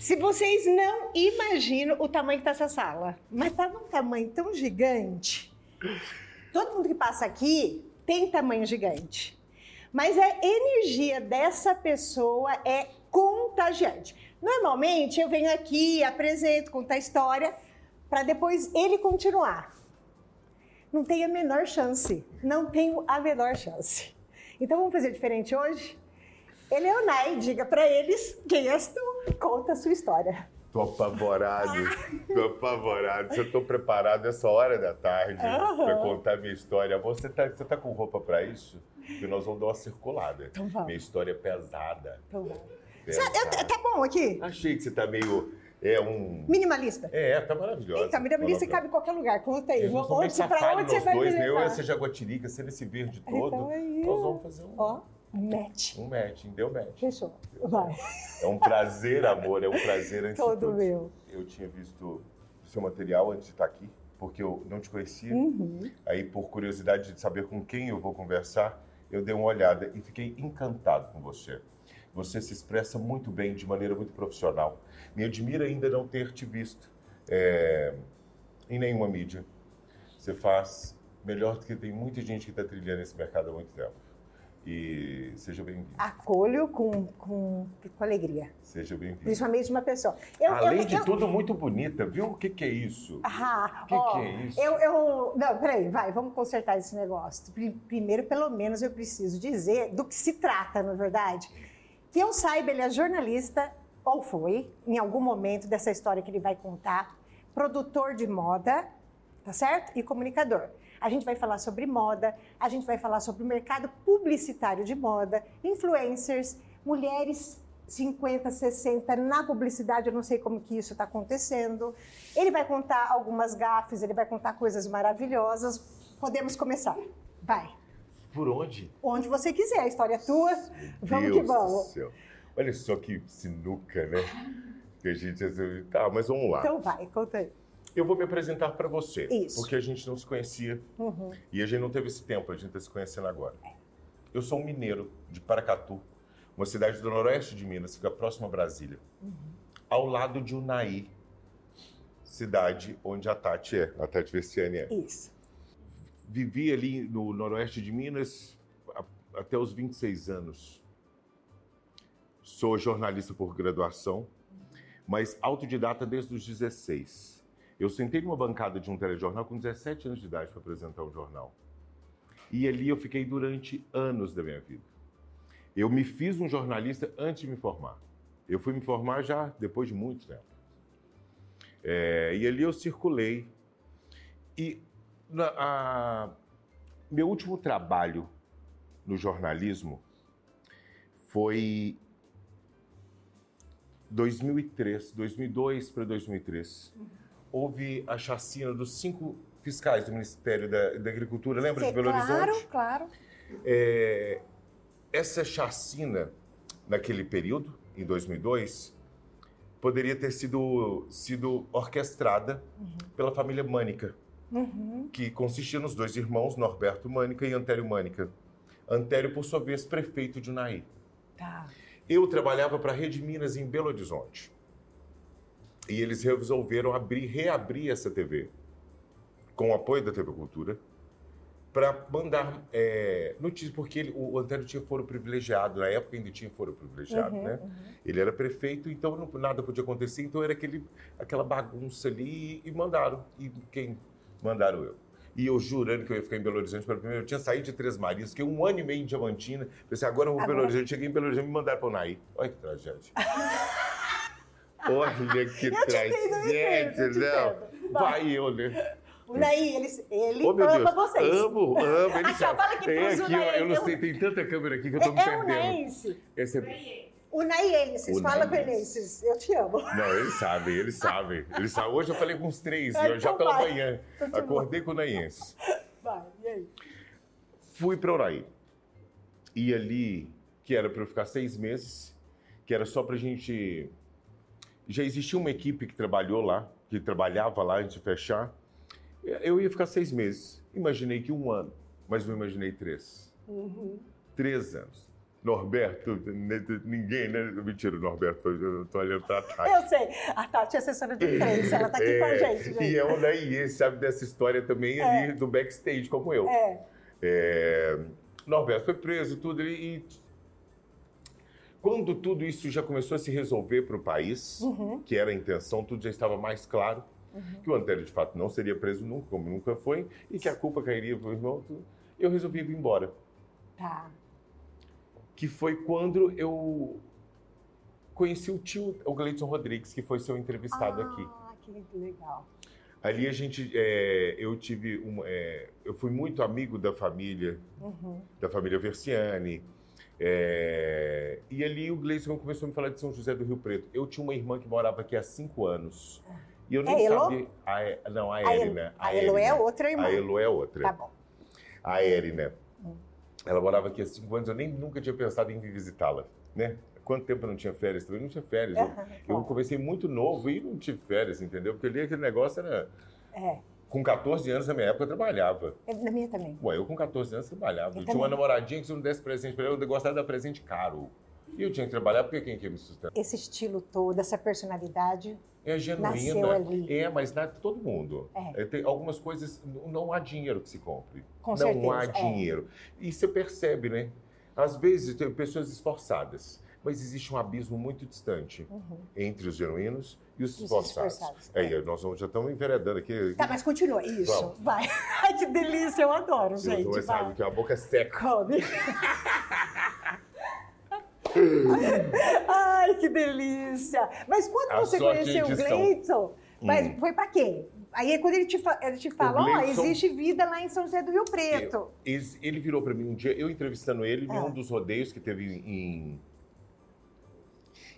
Se vocês não imaginam o tamanho que tá essa sala, mas tá num tamanho tão gigante. Todo mundo que passa aqui tem tamanho gigante. Mas a energia dessa pessoa é contagiante. Normalmente eu venho aqui, apresento, conto a história, para depois ele continuar. Não tem a menor chance. Não tenho a menor chance. Então vamos fazer diferente hoje? Ele é o Nai, diga para eles quem és tu, conta a sua história. Tô apavorado, tô apavorado. Se eu tô preparado essa hora da tarde Aham. para contar minha história. Você tá, você tá com roupa para isso? Porque nós vamos dar uma circulada. Então vamos. Minha história é pesada. Então vamos. pesada. Cê- eu- tá bom aqui? Achei que você tá meio. É um. Minimalista. É, tá maravilhosa. Então, minimalista cabe em qualquer lugar. Conta aí. Onde, pra onde você vai me dois, né? eu e levar? essa jaguatirica, sendo esse verde todo. Então é isso. nós vamos fazer um, Ó, match. um matching, deu match. Fechou. Vai. É um prazer, amor, é um prazer antes Todo tudo. meu. Eu tinha visto o seu material antes de estar aqui, porque eu não te conhecia. Uhum. Aí, por curiosidade de saber com quem eu vou conversar, eu dei uma olhada e fiquei encantado com você. Você se expressa muito bem, de maneira muito profissional. Me admira ainda não ter te visto é, em nenhuma mídia. Você faz melhor do que tem muita gente que está trilhando esse mercado há muito tempo. E seja bem-vindo. Acolho com, com, com alegria. Seja bem-vindo. Principalmente uma pessoa. Eu, Além eu, de eu- tudo, muito bonita, viu? O que, que é isso? Ah, Que ó, que é isso? Eu, eu, não, peraí, vai, vamos consertar esse negócio. Pri- Primeiro, pelo menos, eu preciso dizer do que se trata, na verdade. Que eu saiba, ele é jornalista, ou foi, em algum momento dessa história que ele vai contar, produtor de moda, tá certo? E comunicador. A gente vai falar sobre moda, a gente vai falar sobre o mercado publicitário de moda, influencers, mulheres 50, 60 na publicidade, eu não sei como que isso está acontecendo. Ele vai contar algumas gafes, ele vai contar coisas maravilhosas. Podemos começar. Vai. Por onde? Onde você quiser, a história é tua. Vamos Deus que vamos. Do céu. Olha só que sinuca, né? Que a gente. Tá, mas vamos lá. Então vai, conta aí. Eu vou me apresentar para você. Isso. Porque a gente não se conhecia Uhum. e a gente não teve esse tempo, a gente está se conhecendo agora. Eu sou um mineiro de Paracatu, uma cidade do noroeste de Minas, fica próxima a Brasília. Uhum. Ao lado de Unai, cidade onde a Tati é, a Tati Vestiani é. Isso. Vivi ali no noroeste de Minas até os 26 anos. Sou jornalista por graduação, mas autodidata desde os 16. Eu sentei numa bancada de um telejornal com 17 anos de idade para apresentar um jornal. E ali eu fiquei durante anos da minha vida. Eu me fiz um jornalista antes de me formar. Eu fui me formar já depois de muito tempo. É, e ali eu circulei. E na- a- meu último trabalho no jornalismo foi 2003, 2002 para 2003. Houve a chacina dos cinco fiscais do Ministério da, da Agricultura, lembra de Belo claro, Horizonte? claro. É, essa chacina, naquele período, em 2002, poderia ter sido, sido orquestrada pela família Mânica, Uhum. que consistia nos dois irmãos, Norberto Mânica e Antério Mânica. Antério, por sua vez, prefeito de Unaí. Tá. Eu trabalhava para a Rede Minas em Belo Horizonte. E eles resolveram abrir, reabrir essa TV, com o apoio da TV Cultura, para mandar é, notícias, porque ele- o Antônio tinha foro privilegiado, na época ainda tinha foro privilegiado, Uhum, né? uhum. Ele era prefeito, então não- nada podia acontecer, então era aquele, aquela bagunça ali e mandaram. E quem mandaram eu? E eu jurando que eu ia ficar em Belo Horizonte pela primeira vez. Eu tinha saído de Três Marias, fiquei um ano e meio em Diamantina. Pensei, agora eu vou para Belo Horizonte. Cheguei em Belo Horizonte e me mandaram para o Naí. Olha que tragédia. Olha que Eu tragédia, entendo, te não. Vai eu, né? O Naí, ele, ele meu ama Deus. vocês. Amo, amo. Ele fala aqui é pros aqui, ó, eu não sei, tem tanta câmera aqui que eu tô me É, é perdendo. unaense. Esse é- Unaienses, fala Unaenses. Unaienses. Eu te amo. Não, eles sabem, eles sabem. Eles sabem. Hoje eu falei com uns três, Ah, já então pela vai. manhã. Continua. Acordei com o Naienses. Vai, e aí? Fui para Uraí. E ali, que era para eu ficar seis meses, que era só para gente. Já existia uma equipe que trabalhou lá, que trabalhava lá antes de fechar. Eu ia ficar seis meses. Imaginei que um ano, mas não imaginei três. Uhum. Três anos. Norberto, ninguém, né? Mentira, Norberto, eu tô olhando pra Tati. Eu sei, a Tati é assessora de imprensa, ela tá aqui é, com a é, gente, gente. E é o Daí, sabe dessa história também é. ali do backstage, como eu. É. é Norberto foi preso, tudo, e quando tudo isso já começou a se resolver para o país, uhum. que era a intenção, tudo já estava mais claro, uhum. que o Antélio de fato não seria preso nunca, como nunca foi, e que a culpa cairia para o irmão, eu resolvi vir embora. Tá. Que foi quando eu conheci o tio, o Gleison Rodrigues, que foi seu entrevistado ah, aqui. Ah, que legal. Ali a gente, é, eu tive, um, é, eu fui muito amigo da família, uhum. da família Versiani. É, e ali o Gleison começou a me falar de São José do Rio Preto. Eu tinha uma irmã que morava aqui há cinco anos. E eu nem é sabia. A, não, a Erina. A, a Elo é outra irmã. A Elo é outra. Tá bom. A Erina. Hum. Ela morava aqui há cinco anos, eu nem nunca tinha pensado em vir visitá-la, né? Quanto tempo eu não tinha férias? Também não tinha férias. eu, eu comecei muito novo e não tive férias, entendeu? Porque ali aquele negócio era. É. Com 14 anos, na minha época, eu trabalhava. É, na minha também. Ué, eu com 14 anos trabalhava. Eu, eu tinha uma namoradinha que se eu não desse presente para ela, eu gostava de dar presente caro. E eu tinha que trabalhar porque quem quer me sustentar? Esse estilo todo, essa personalidade. É genuína. É, mas não é todo mundo. É. É, tem algumas coisas, não há dinheiro que se compre. Com não certeza, há é. dinheiro. E você percebe, né? Às vezes tem pessoas esforçadas, mas existe um abismo muito distante uhum. entre os genuínos e os esforçados. É, é. nós já estamos enveredando aqui. Tá, mas continua. Isso, Vamos. vai. Ai, que delícia, eu adoro, gente. Não é sabe que a boca é seca. Come. Ai, que delícia! Mas quando a você conheceu o Gleison, mas hum. foi para quê? Aí quando ele te, ele te fala, ó, oh, existe vida lá em São José do Rio Preto. Eu, ele virou para mim um dia, eu entrevistando ele ah. em um dos rodeios que teve em...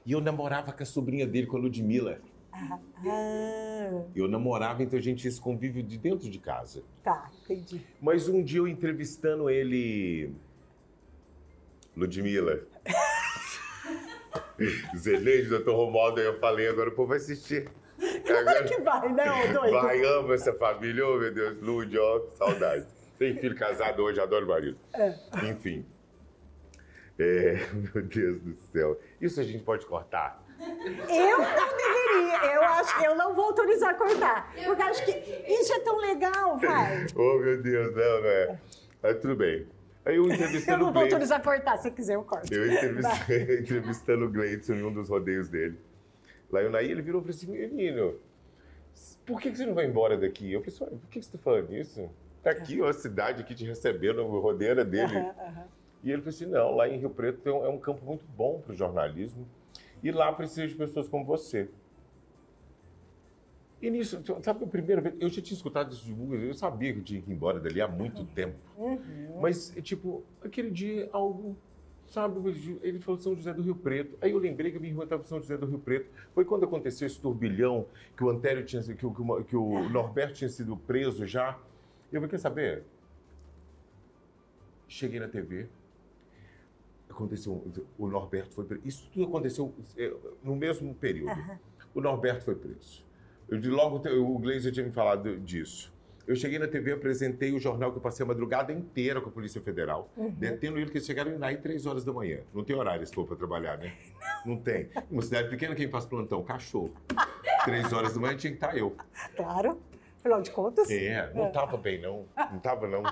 E eu namorava com a sobrinha dele, com a Ludmilla. Ah, ah. Eu namorava, então a gente tinha esse convívio de dentro de casa. Tá, entendi. Mas um dia eu entrevistando ele. Ludmilla. Zeleide, doutor Romualdo, eu falei, agora o povo vai assistir. Claro agora... que vai, não, doido. Vai, amo essa família, oh meu Deus, Lud, ó, que saudade. Tem filho casado hoje, adoro o marido. É. Enfim. É, meu Deus do céu. Isso a gente pode cortar? Eu não deveria, eu acho que eu não vou autorizar a cortar. Porque acho que isso é tão legal, vai. oh, meu Deus, não, não é. Mas tudo bem. Aí eu entrevistando Eu não vou autorizar a cortar, se quiser eu corto. Eu entrevistei, entrevistando o Gleidson em um dos rodeios dele. Lá eu Naí, ele virou e falou assim, menino, por que, você não vai embora daqui? Eu falei assim, por que você está falando isso? Tá aqui, ó, a cidade aqui te recebendo, o rodeio dele. Uhum, uhum. E ele falou assim, não, lá em Rio Preto é um campo muito bom para o jornalismo. E lá precisa de pessoas como você. E nisso, sabe, a primeira vez, eu já tinha escutado isso de Google, eu sabia que eu tinha que ir embora dali há muito uhum. tempo. Uhum. Mas, tipo, aquele dia, algo, sabe, ele falou São José do Rio Preto. Aí eu lembrei que a minha irmã estava em São José do Rio Preto. Foi quando aconteceu esse turbilhão, que o Antério tinha, que, o, que o Norberto tinha sido preso já. Eu falei, quer saber? Cheguei na TV, aconteceu, o Norberto foi preso. Isso tudo aconteceu é, no mesmo período. Uhum. O Norberto foi preso. Eu, logo, o Gleiser tinha me falado disso. Eu cheguei na TV, apresentei o jornal que eu passei a madrugada inteira com a Polícia Federal, uhum. detendo ele, que eles chegaram lá em três horas da manhã. Não tem horário se for para trabalhar, né? Não tem. Uma cidade pequena, quem faz plantão? Cachorro. Três horas da manhã tinha que estar tá eu. Claro. Afinal de contas. É, não estava é. bem, não. Não estava, não.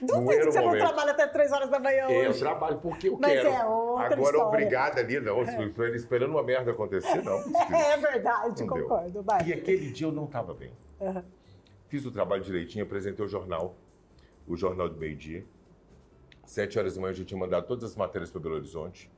Duvido que você não trabalha até três horas da manhã hoje. Eu trabalho porque eu Mas quero. É outra Agora, história. obrigada ali, não. É. Esperando uma merda acontecer, não. É verdade, não concordo. Vai. E aquele dia eu não estava bem. Uhum. Fiz o trabalho direitinho, apresentei o jornal, o Jornal do Meio Dia. Sete horas da manhã eu já tinha mandado todas as matérias para Belo Horizonte.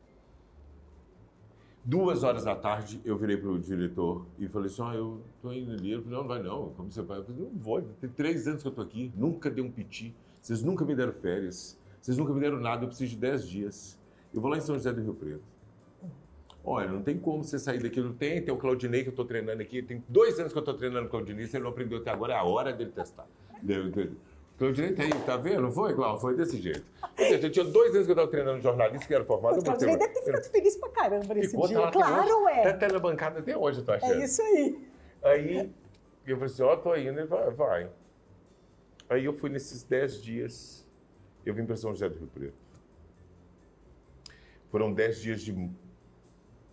Duas horas da tarde, eu virei para o diretor e falei assim, ah, eu tô indo ali. Ele falou, não, não vai não. Como você vai? Eu falei, não vou, tem três anos que eu tô aqui, nunca dei um piti. Vocês nunca me deram férias, vocês nunca me deram nada, eu preciso de 10 dias. Eu vou lá em São José do Rio Preto. Olha, não tem como você sair daqui, não tem. Tem o Claudinei que eu estou treinando aqui. Tem dois anos que eu estou treinando o Claudinei, se ele não aprendeu até agora, é a hora dele testar. Claudinei tem, tá vendo? Foi, Cláudio? Foi desse jeito. Eu tinha dois anos que eu estava treinando jornalista, que era formado. O Claudinei deve ter ficado feliz pra caramba nesse Ficou, dia. Tá claro, é. Tá até na bancada até hoje, eu tô achando. É isso aí. Aí, eu falei assim, ó, oh, tô indo. Ele vai, vai. Aí eu fui nesses dez dias eu vim para São José do Rio Preto. Foram dez dias de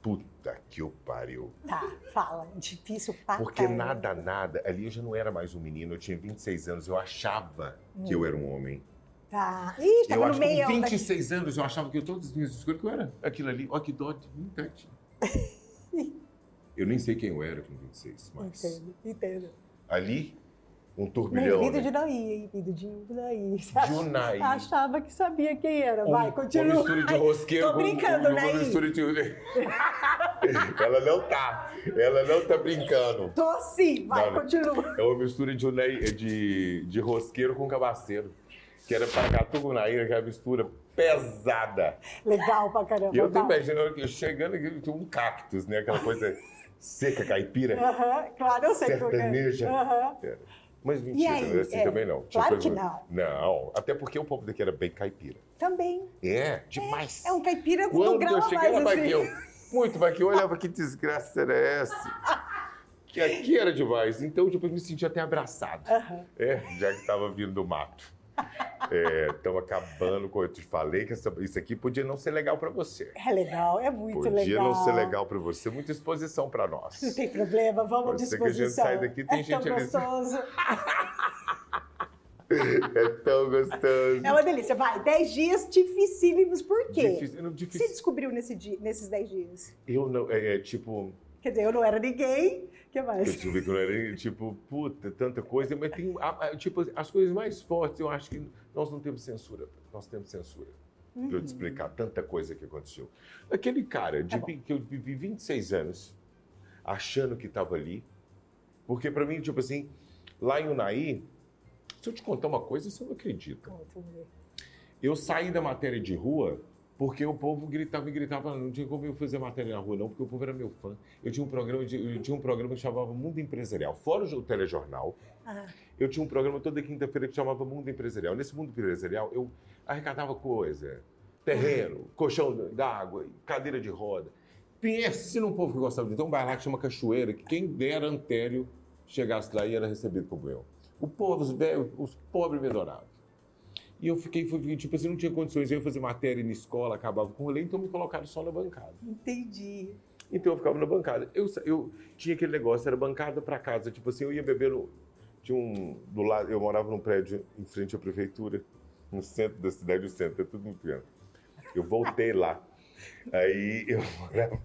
puta que o pariu. Tá, fala. Difícil pra Porque nada, nada. Ali eu já não era mais um menino, eu tinha 26 anos, eu achava que eu era um homem. Tá. Ih, Eu acho que meio. com 26 anos eu achava que eu todas as minhas escolhas que eu era aquilo ali. Ó, que dó de vontade. Eu nem sei quem eu era com 26, mas Entendo, entendo. ali, um turbilhão. vida né? de hein? Vida de daí. Junai. Achava que sabia quem era. Um- Vai, continua. Uma mistura de rosqueiro Tô com- brincando, com, né, Uma mistura de... ela não tá. Ela não tá brincando. Tô sim, vai, Não, continua. É uma mistura de, unai- de, de rosqueiro com cabaceiro. Que era Paracatu com Naíra, que é uma mistura pesada. Legal pra caramba. E eu tô imaginando que chegando aqui, tinha um cactus, né? Aquela coisa seca, caipira. Aham, claro, eu sei é. Sertaneja. Aham. Era. Mas mentira, aí? assim É, também não. Claro que não. Não, até porque o povo daqui era bem caipira. Também. É, demais. É um caipira com um grau eu cheguei mais, na assim. Muito Baguio, eu olhava que desgraça era essa. Que aqui era demais. Então, tipo, eu me senti até abraçado. Aham. É, já que estava vindo do mato. Estão acabando com. Eu te falei que essa- isso aqui podia não ser legal para você. É legal, é muito Podia legal. não ser legal para você. Muita exposição para nós. Não tem problema, vamos à ser que a gente disposição. saia daqui, tem é gente tão ali- gostoso. É tão gostoso. É uma delícia. Vai, 10 dias dificílimos. Por quê? Difícil, não, O que difícil. você descobriu nesse dia, nesses 10 dias? Eu não. É, é, tipo. Quer dizer, eu não era ninguém. O que Eu mais? descobri que eu não era. Tipo, puta, tanta coisa. Mas tem. Tipo, as coisas mais fortes, eu acho que nós não temos censura. Nós temos censura. Pra eu te explicar tanta coisa que aconteceu. Aquele cara de, Tá que eu vivi 26 anos achando que estava ali. Porque pra mim, tipo assim, lá em Unai, se eu te contar uma coisa, você não acredita. Eu saí da matéria de rua porque o povo gritava e gritava, não tinha como eu fazer matéria na rua não, porque o povo era meu fã. Eu tinha um programa, de, eu tinha um programa que chamava Mundo Empresarial. Fora o telejornal, Ah, eu tinha um programa toda quinta-feira que chamava Mundo Empresarial. Nesse Mundo Empresarial, eu arrecadava coisa, terreno, colchão d'água, cadeira de roda. Pense num povo que gostava de... Então, um bairro lá que chama Cachoeira, que quem dera Antério chegasse lá e era recebido como eu. O povo, os velhos, os pobres me adoravam. E eu fiquei, fui, tipo assim, não tinha condições. Eu ia fazer matéria na escola, acabava com o rolê, então me colocaram só na bancada. entendi. Então eu ficava na bancada. Eu, eu tinha aquele negócio, era bancada para casa. Tipo assim, eu ia beber no. Tinha um. Do lado, eu morava num prédio em frente à prefeitura, no centro da cidade, o centro, é tudo muito pequeno. Eu voltei lá. Aí eu morava.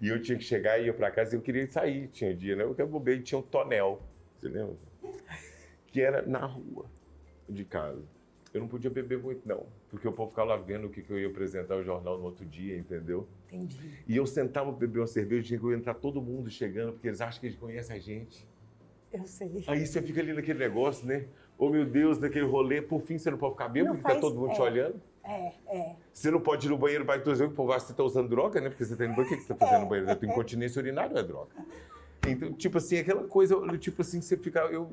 E eu tinha que chegar e ia para casa e eu queria sair. Tinha dia, né? Eu que bobei, tinha um tonel. Você lembra? Que era na rua de casa. Eu não podia beber muito, não. Porque o povo ficava lá vendo o que, que eu ia apresentar no jornal no outro dia, entendeu? Entendi. E eu sentava beber uma cerveja, tinha que entrar todo mundo chegando, porque eles acham que eles conhecem a gente. Eu sei. Aí você fica ali naquele negócio, né? Oh, meu Deus, naquele rolê, por fim você não pode ficar bêbado, porque tá faz- todo mundo te é. olhando. É, é. Você não pode ir no banheiro para dizer que o você tá usando droga, né? Porque você tá indo no banheiro, o que você tá fazendo no banheiro? Tua incontinência urinária é droga. Então, tipo assim, aquela coisa, tipo assim, você fica... Eu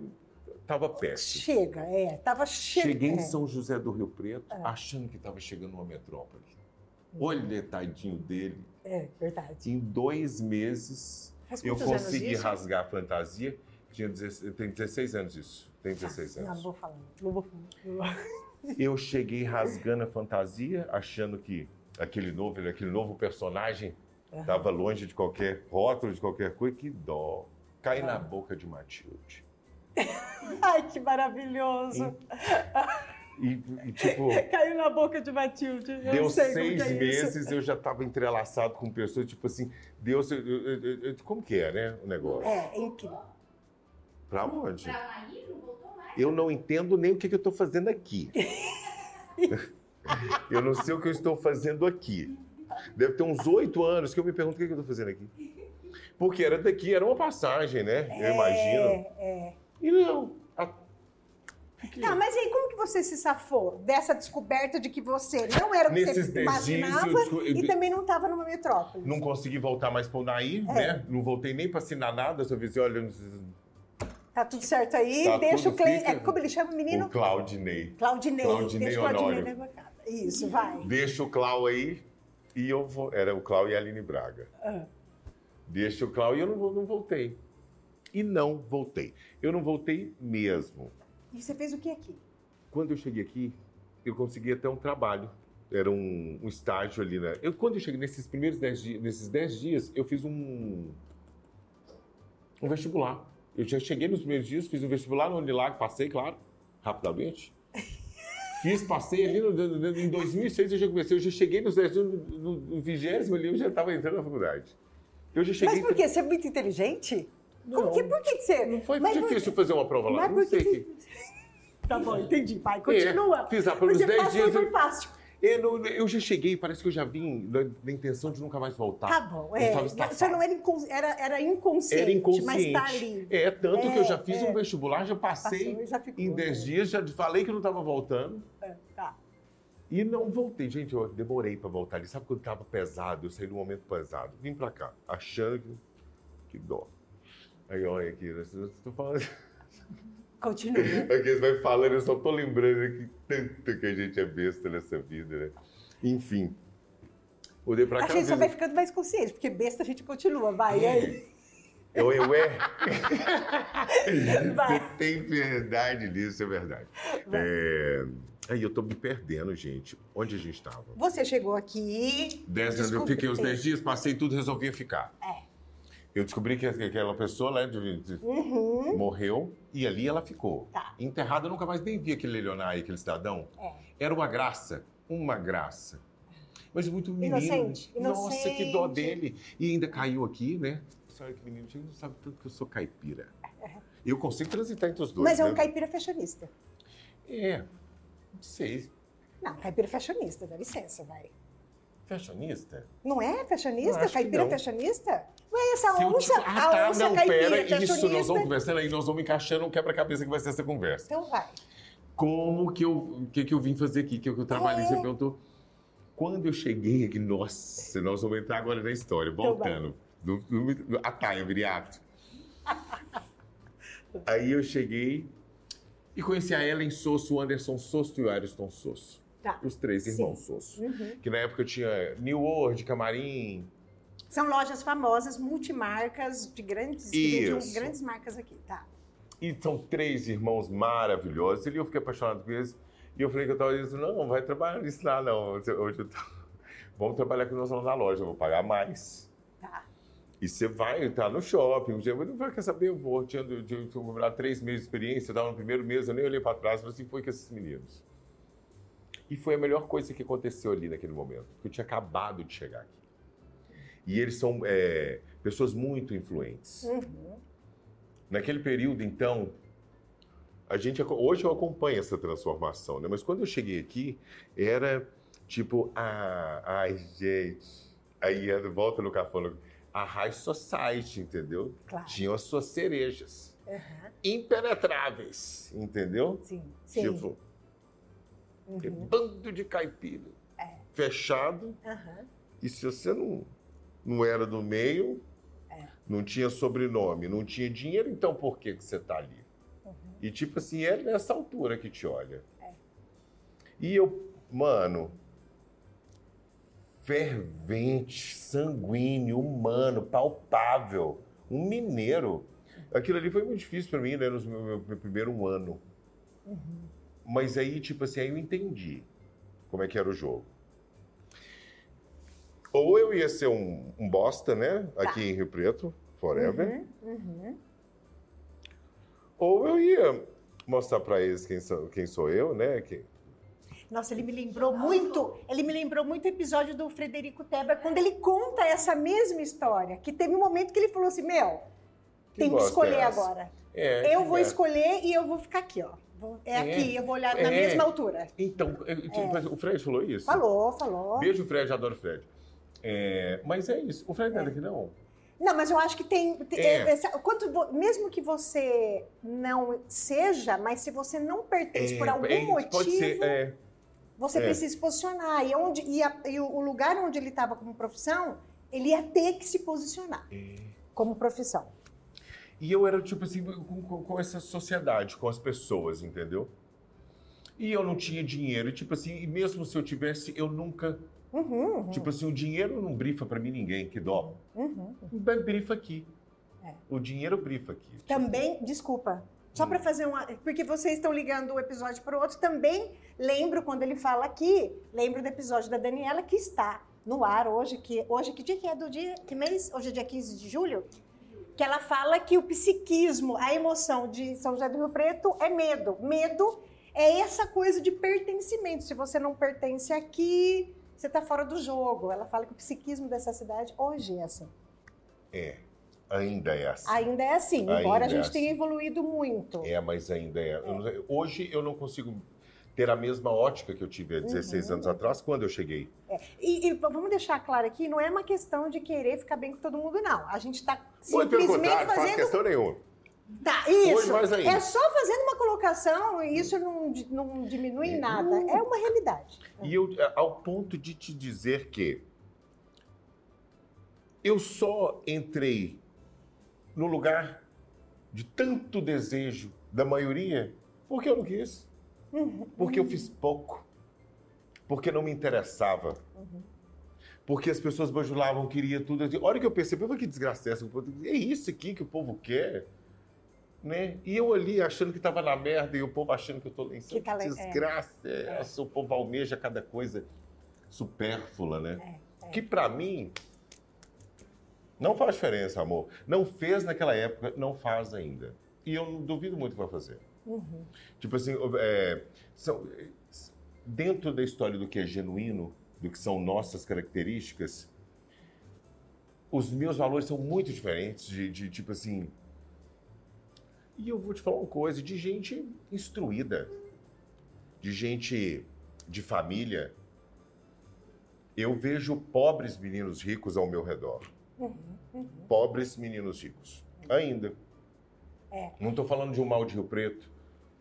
tava péssimo. Chega, é. Tava chegando. Cheguei em é. São José do Rio Preto, achando que estava chegando numa metrópole. Olha, tadinho dele. É, verdade. Em dois meses, Faz eu consegui rasgar a fantasia. Tinha 16, tem 16 anos isso. Tem 16 Não, não anos. vou falar. Não vou falar. Eu cheguei rasgando a fantasia, achando que aquele novo, aquele novo personagem estava longe de qualquer rótulo, de qualquer coisa. Que dó. Caí na boca de Matilde. Ai, que maravilhoso. E, e, tipo, Caiu na boca de Matilde. Eu deu sei como seis que é meses, Isso. eu já estava entrelaçado com pessoas, tipo assim, Deus, eu- eu- eu- eu- como que é, né, o negócio? É, é incrível. Pra onde? Pra Maí, não voltou mais? Eu não entendo nem o que, que eu estou fazendo aqui. eu não sei o que eu estou fazendo aqui. Deve ter uns oito anos que eu me pergunto o que, que eu estou fazendo aqui. Porque era daqui, era uma passagem, né? Eu imagino. É, é. E não. a- fiquei- Tá, mas e aí, como que você se safou dessa descoberta de que você não era o que Nesses você imaginava eu e também não estava numa metrópole? Não consegui voltar mais para o Naí, É. né? Não voltei nem para assinar nada. Só disse, olha, Tá tudo certo aí, Tá deixa o Clay. É, como ele chama o menino? o Claudinei. Claudinei. Claudinei deixa o Claudinei. Isso, vai. Deixa o Clau aí e eu vou. Era o Clau e a Aline Braga. Ah. Deixa o Clau e eu não, não voltei. E não voltei. Eu não voltei mesmo. E você fez o que aqui? Quando eu cheguei aqui, eu consegui até um trabalho era um, um estágio ali, né? Eu, quando eu cheguei nesses primeiros 10 dias, nesses 10 dias, eu fiz um, um vestibular. Eu já cheguei nos primeiros dias, fiz um vestibular no Unilag, passei, claro, rapidamente. Fiz, passei ali no, no, em 2006, eu já comecei, eu já cheguei nos 10 dias, no, no 20 ali, eu já estava entrando na faculdade. Eu já cheguei... Mas por quê? Você é muito inteligente? Não, Como que, por que que você... não foi Mas difícil fazer uma prova lá, Mas não por sei que que... Tá bom, entendi, pai. Continua. É, fiz a prova nos 10 passou dias, foi fácil. Eu, não- eu já cheguei, parece que eu já vim na, intenção de nunca mais voltar. Tá bom, é. Você não era, incon- era, era inconsciente, Era inconsciente. mas tá ali. É, tanto que eu já fiz É, um vestibular, já passei Passou já ficou, em 10 né? dias, já falei que não estava voltando. É, tá. E não voltei. Gente, eu demorei para voltar ali. Sabe quando estava pesado? Eu saí de um momento pesado. Vim para cá, achando. Que dó. Aí, olha aqui, tô falando... Continua. Aqui você vai falando, eu só tô lembrando que tanto que a gente é besta nessa vida, né? Enfim. Mudei pra A gente só vai ficando mais consciente, porque besta a gente continua, vai. E aí? Eu, eu é. Você tem verdade nisso, é verdade. É... Aí eu tô me perdendo, gente. Onde a gente estava? Você chegou aqui. Dez anos, eu fiquei uns 10 dias, passei tudo, resolvi ficar. É. Eu descobri que aquela pessoa né, de- de- Uhum. morreu e ali ela ficou. Tá. Enterrada, eu nunca mais nem vi aquele Leonai, aquele cidadão. É. Era uma graça, uma graça. Mas muito menino. Inocente, Nossa, que dó dele. E ainda caiu aqui, né? Olha que menino, não sabe tanto que eu sou caipira. Eu consigo transitar entre os dois. Mas é né? um caipira fashionista. É, não sei. Não, caipira fashionista, dá licença, vai. Fashionista? Não é fashionista? que Caipira não. fashionista? Ué, essa Se onça, te- Ah, tá, a onça não, caipira pera, isso, nós fashionista. vamos conversando aí, nós vamos encaixando um quebra-cabeça que vai ser essa conversa. Então vai. Como que eu, que, que eu vim fazer aqui, que eu, que eu trabalhei, É. você perguntou. Quando eu cheguei aqui, nossa, nós vamos entrar agora na história, Então voltando. Do, do, do, a Taia Viriato. Aí eu cheguei e conheci a Ellen Sosso, o Anderson Sosso e o Ariston Sosso. Tá. Os três irmãos Sosso. Uhum. Que na época tinha New World, Camarim. São lojas famosas, multimarcas, de grandes, Isso. grandes marcas aqui, tá? E são três irmãos maravilhosos. E eu fiquei apaixonado por eles. E eu falei que eu estava dizendo, não, não vai trabalhar nisso lá, não. Hoje eu tô... Vamos trabalhar com nós lá na loja, eu vou pagar mais. Tá. E você vai entrar no shopping, um dia, eu não quer saber, eu vou. Tinha, tinha, tinha cobrado três meses de experiência, eu estava no primeiro mês, eu nem olhei para trás, falei assim, foi com esses meninos. E foi a melhor coisa que aconteceu ali naquele momento, porque eu tinha acabado de chegar aqui. E eles são é, pessoas muito influentes. Uhum. Naquele período, então, a gente hoje eu acompanho essa transformação, né? Mas quando eu cheguei aqui, era tipo, ah, ai, gente. Aí volta no café, a High Society, entendeu? Claro. Tinham as suas cerejas Aham. impenetráveis, entendeu? Sim, sim. Tipo, Uhum. bando de caipira, É. fechado. Aham. E se você não, não era do meio, É. não tinha sobrenome, não tinha dinheiro, então por que, que você tá ali? Uhum. E tipo assim, é nessa altura que te olha. É. E eu, mano, fervente, sanguíneo, humano, palpável, um mineiro. Aquilo ali foi muito difícil para mim, né, no meu, meu primeiro ano. Uhum. Mas aí, tipo assim, aí eu entendi como é que era o jogo. Ou eu ia ser um, um bosta, né? Aqui em Rio Preto, forever. Uhum. Uhum. Ou eu ia mostrar pra eles quem sou, quem sou eu, né? Que, Nossa, ele me lembrou muito, ele me lembrou muito o episódio do Frederico Teber, quando ele conta essa mesma história, que teve um momento que ele falou assim, meu, tem que bosta escolher é agora. É, eu vou é. escolher e eu vou ficar aqui, ó. É, É. aqui, eu vou olhar na É. mesma altura. Então, eu- tipo, o Fred falou isso? Falou, falou. Beijo, Fred, adoro o Fred. É, mas é isso. O Fred não é daqui, não. Não, mas eu acho que tem. tem- É. essa- quanto mesmo que você não seja, mas se você não pertence por algum é, motivo, ser, é. você é. precisa se posicionar. E, onde, e, a- e o lugar onde ele estava como profissão, ele ia ter que se posicionar é. como profissão. E eu era, tipo assim, com, com- com essa sociedade, com as pessoas, entendeu? E eu não tinha dinheiro. E, tipo assim, e mesmo se eu tivesse, eu nunca. Uhum, uhum, Tipo assim, o dinheiro não brifa pra mim ninguém, que dó. uhum. Mas brifa aqui. É. O dinheiro brifa aqui. Tipo, Também, desculpa, Só para fazer uma. Porque vocês estão ligando um episódio para o outro. Também lembro quando ele fala aqui, lembro do episódio da Daniela que está no ar hoje. Que, hoje, que dia que é do dia? Que mês? Hoje é dia 15 de julho? Que ela fala que o psiquismo, a emoção de São José do Rio Preto é medo. Medo é essa coisa de pertencimento. Se você não pertence aqui, você está fora do jogo. Ela fala que o psiquismo dessa cidade hoje é assim. É. Ainda é assim. Ainda é assim, embora a é gente assim. tenha evoluído muito. É, mas ainda é. Sei- hoje eu não consigo ter a mesma ótica que eu tive há 16 Uhum. anos atrás, quando eu cheguei. E, e vamos deixar claro aqui, não é uma questão de querer ficar bem com todo mundo, não. A gente está simplesmente contrário, não faz fazendo. questão nenhuma. Tá, isso. É só fazendo uma colocação e isso não, não diminui nada. É uma realidade. E eu, ao ponto de te dizer que eu só entrei no lugar de tanto desejo da maioria porque eu não quis. Porque eu fiz pouco. Porque não me interessava. Porque as pessoas bajulavam, queria tudo. A hora que eu percebi, eu que desgraça é essa? É isso aqui que o povo quer? Né? E eu ali achando que estava na merda e o povo achando que eu estou lá em cima. Que tá le- é. desgraça é essa? O povo almeja cada coisa supérflua, né? É, é. Que pra mim não faz diferença, amor. Não fez naquela época, não faz ainda. E eu duvido muito que vai fazer. Uhum. Tipo assim, é, são- dentro da história do que é genuíno, do que são nossas características, os meus valores são muito diferentes de, de, tipo assim. E eu vou te falar uma coisa, de gente instruída, de gente de família. Eu vejo pobres meninos ricos ao meu redor. Uhum, uhum. Pobres meninos ricos. Ainda. É. Não estou falando de um mal de Rio Preto.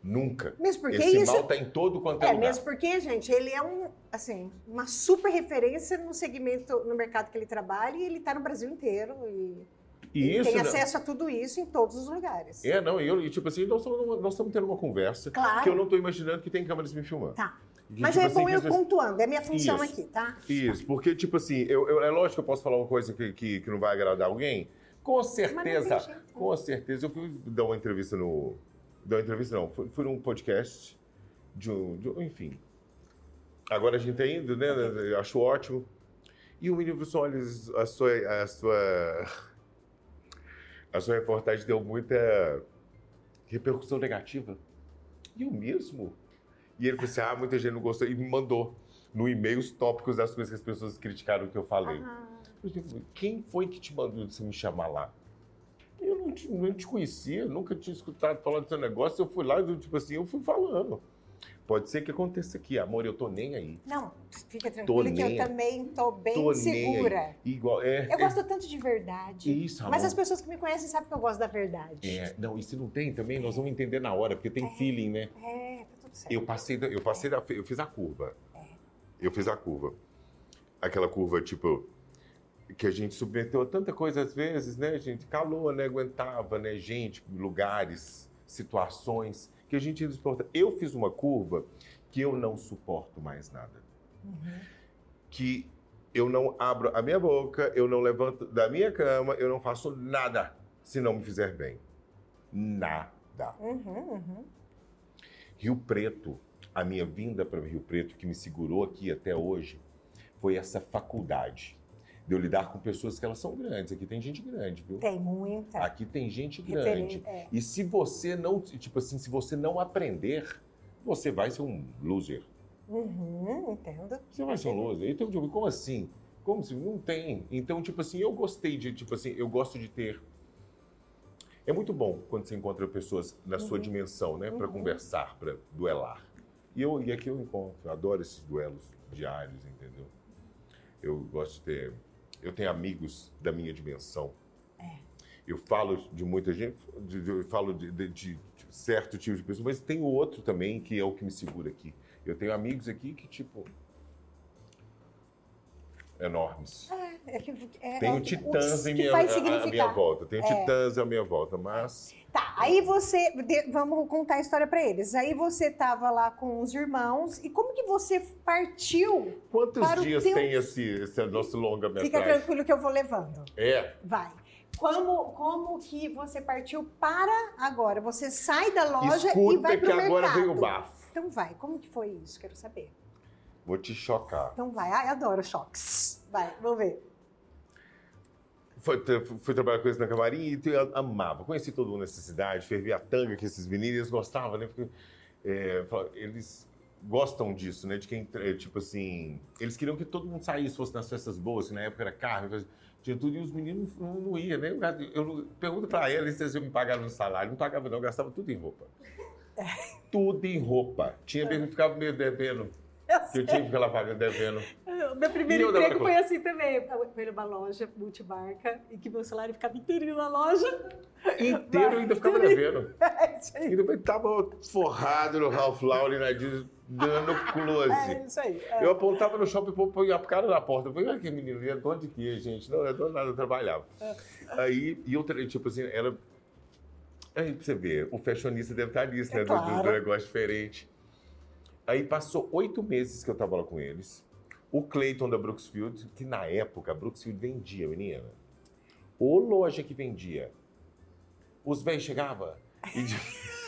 Nunca. Mesmo porque Esse isso. mal está em todo quanto é, É, lugar. mesmo porque, gente, ele é um, assim, uma super referência no segmento, no mercado que ele trabalha e ele está no Brasil inteiro e, E e isso. tem né? acesso a tudo isso em todos os lugares. É, não, e eu, e, tipo assim, nós estamos, nós estamos tendo uma conversa Claro. que eu não estou imaginando que tem câmeras me filmando. Tá. E, Mas tipo é assim, bom que eu pessoas- pontuando, é minha função Isso. aqui, tá? Isso, porque, tipo assim, eu, eu- é lógico que eu posso falar uma coisa que, que, que não vai agradar alguém. Com não certeza, com certeza. Eu fui dar uma entrevista no. Dar uma entrevista, não, fui, fui num podcast de um, de um- Enfim. Agora a gente tá indo, né? Eu acho ótimo. E o menino falou olha, a sua, a sua. A sua reportagem deu muita repercussão negativa. E eu mesmo? E ele falou assim: ah, muita gente não gostou. E me mandou no e-mail os tópicos das coisas que as pessoas criticaram que eu falei. Digo, Quem foi que te mandou você me chamar lá? Eu não te, não te conhecia, nunca tinha escutado falar do seu negócio. Eu fui lá, eu, tipo assim, eu fui falando. Pode ser que aconteça aqui, amor, eu tô nem aí. não, fica Tô tranquilo que eu também tô bem Tô segura. Igual, é, Eu é- gosto tanto de verdade. Isso, Mas amor. as pessoas que me conhecem sabem que eu gosto da verdade. É, não, e se não tem também, nós vamos entender na hora, porque tem feeling, né? É, tá tudo certo. Eu passei, eu passei da, eu fiz a curva. Eu fiz a curva. Aquela curva, tipo, que a gente submeteu a tanta coisa às vezes, né, gente? Calor, né? Aguentava, né? Gente, lugares, situações que a gente ia suportar. Eu fiz uma curva que eu não suporto mais nada. Uhum. Que eu não abro a minha boca, eu não levanto da minha cama, eu não faço nada se não me fizer bem. Nada. Uhum, uhum. Rio Preto, a minha vinda para Rio Preto, que me segurou aqui até hoje, foi essa faculdade de eu lidar com pessoas que elas são grandes. Aqui tem gente grande, viu? Tem muita. Aqui tem gente grande. é. E se você não, tipo assim, se você não aprender, você vai ser um loser. Uhum, entendo. Você vai ser um loser. Então, tipo, como assim? Como se não tem? Então, tipo assim, eu gostei de, tipo assim, eu gosto de ter. É muito bom quando você encontra pessoas na sua Uhum. dimensão, né, para Uhum. conversar, para duelar. E eu e aqui eu encontro, eu adoro esses duelos diários, entendeu? Eu gosto de ter, eu tenho amigos da minha dimensão. É. Eu falo de muita gente, eu falo de, de- de certo tipo de pessoa, mas tem outro também que é o que me segura aqui. Eu tenho amigos aqui que, tipo, enormes. É, é que, é, é Tenho o que- titãs em minha, a- a, minha volta. Tenho É. titãs à minha volta, mas Tá, aí você. vamos contar a história pra eles. Aí você tava lá com os irmãos. E como que você partiu? quantos Para dias teu- tem esse, esse nosso Fica longa-metragem? tranquilo que eu vou levando. É, Vai. Como, como que você partiu para agora? Você sai da loja Escuta e vai para o agora mercado. vem o bafo. Então vai, como que foi isso? Quero saber. Vou te chocar. Então vai, ai, adoro choques. Vai, vamos ver. Fui, fui trabalhar com eles na camarim e eu amava. Conheci todo mundo nessa cidade, fervia a tanga que esses meninos eles gostavam, né? Porque é, eles gostam disso, né? De quem, é, tipo assim, eles queriam que todo mundo saísse, fosse nas festas boas, que na época era carne, tinha tudo, e os meninos não, não iam, né? Eu, eu pergunto pra eles se eles iam me pagar no salário. Não pagava, não, eu gastava tudo em roupa. Tudo em roupa. Tinha mesmo, ficava meio devendo. Eu Eu tinha que ficar lá pagando, devendo. O Meu primeiro emprego foi assim também. Eu fui numa loja multimarca e que meu salário ficava inteirinho na loja. Inteiro eu ainda ficava devendo. É. E depois tava forrado no Ralph Lauren, na Disney, dando close. É isso aí. é. Eu apontava no shopping e põe a cara na porta. Eu falei, olha que menino, ele é dono de quê, gente? Não, é dono nada, eu trabalhava. Aí, e outra, tipo assim, era... Aí pra você ver, o fashionista deve estar nisso, né? É do- do, claro. do negócio diferente. Aí passou oito meses que eu tava lá com eles. O Clayton da Brooksfield, que na época a Brooksfield vendia, menina. Ô loja que vendia. Os velhos chegavam e...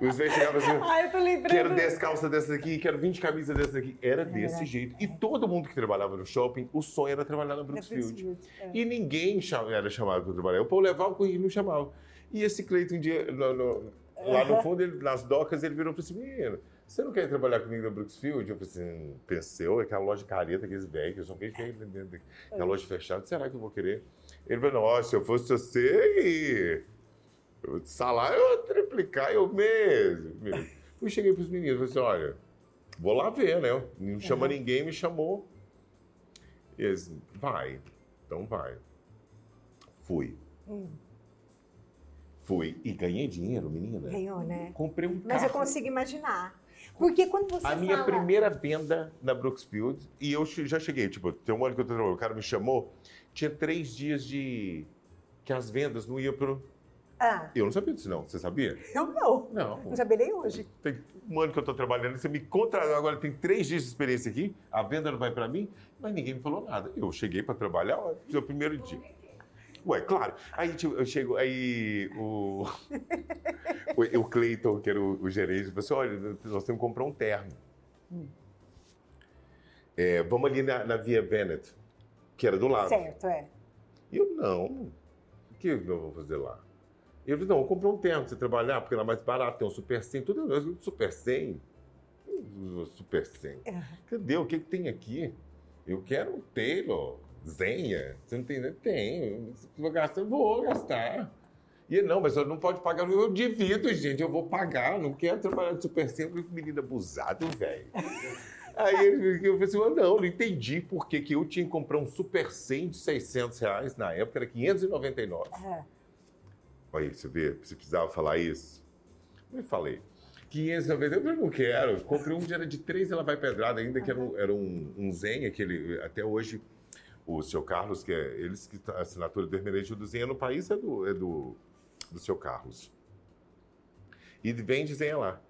Os velhos chegavam assim... Ah, eu tô lembrando. Quero 10 calças dessas aqui, quero 20 camisas dessas aqui. Era desse jeito. E todo mundo que trabalhava no shopping, o sonho era trabalhar na Brooksfield. É. E ninguém era chamado para trabalhar. O povo levava o currículo e não chamava. E esse Cleiton, um dia, no- no- lá no fundo, ele- nas docas, ele virou e falou assim: Menino, você não quer trabalhar comigo na Brooksfield? Eu falei assim: pensei, "Ô, aquela loja careta, aqueles velhos, eu só vejo velho vendendo aqui. aquela loja fechada, será que eu vou querer? Ele falou: Nossa, se eu fosse você, o salário eu triplicar eu mesmo. menino." Fui cheguei para os meninos, falei assim: Olha, vou lá ver, né? Não chama Aham. ninguém, me chamou. E eles, vai, então vai. Fui. Hum. Fui. E ganhei dinheiro, menina. Ganhou, né? Comprei um Mas eu carro. consigo imaginar. Porque quando você A minha fala... primeira venda na Brooksfield, e eu já cheguei, tipo, tem um ano que eu tô trabalhando, o cara me chamou, tinha três dias de... que as vendas não iam pro... Ah, Eu não sabia disso não, você sabia? eu não. Não. Não sabia nem hoje. Tem um ano que eu tô trabalhando, você me contratou, agora tem três dias de experiência aqui, a venda não vai pra mim, mas ninguém me falou nada. Eu cheguei pra trabalhar, ó, o primeiro dia. Ué, claro. Aí tipo, eu chego, aí o, o, o Cleiton, que era o, o gerente, falou assim: olha, nós temos que comprar um terno. É, vamos ali na, na Via Venet, que era do lado. Certo, é. E eu, não, o que eu vou fazer lá? Eu falei, não, eu comprei um terno pra você trabalhar, porque era mais barato, tem um Super 100, tudo eu, Super 100? Hum, Super 100. É. Cadê? O que, que tem aqui? Eu quero um Taylor, Zenha. Você não tem? Tem. Se eu gastar, eu vou gastar. E ele, não, mas eu não pode pagar. Eu divido, gente, eu vou pagar. Não quero trabalhar de Super 100, porque menino abusado, velho. Aí ele- eu falei assim, "Ah, não, não entendi por que, que eu tinha que comprar um Super 100 de 600 reais, na época era 599. é. Olha aí, você vê, você precisava falar isso. Eu falei, 599, eu não quero. Comprei um que era de três, ela vai pedrada ainda, que era um, era um, um Zen, aquele, até hoje, o seu Carlos, que é, eles que a assinatura do Hermenegildo do Zen no país é do, é do, do seu Carlos. E vende Zen lá.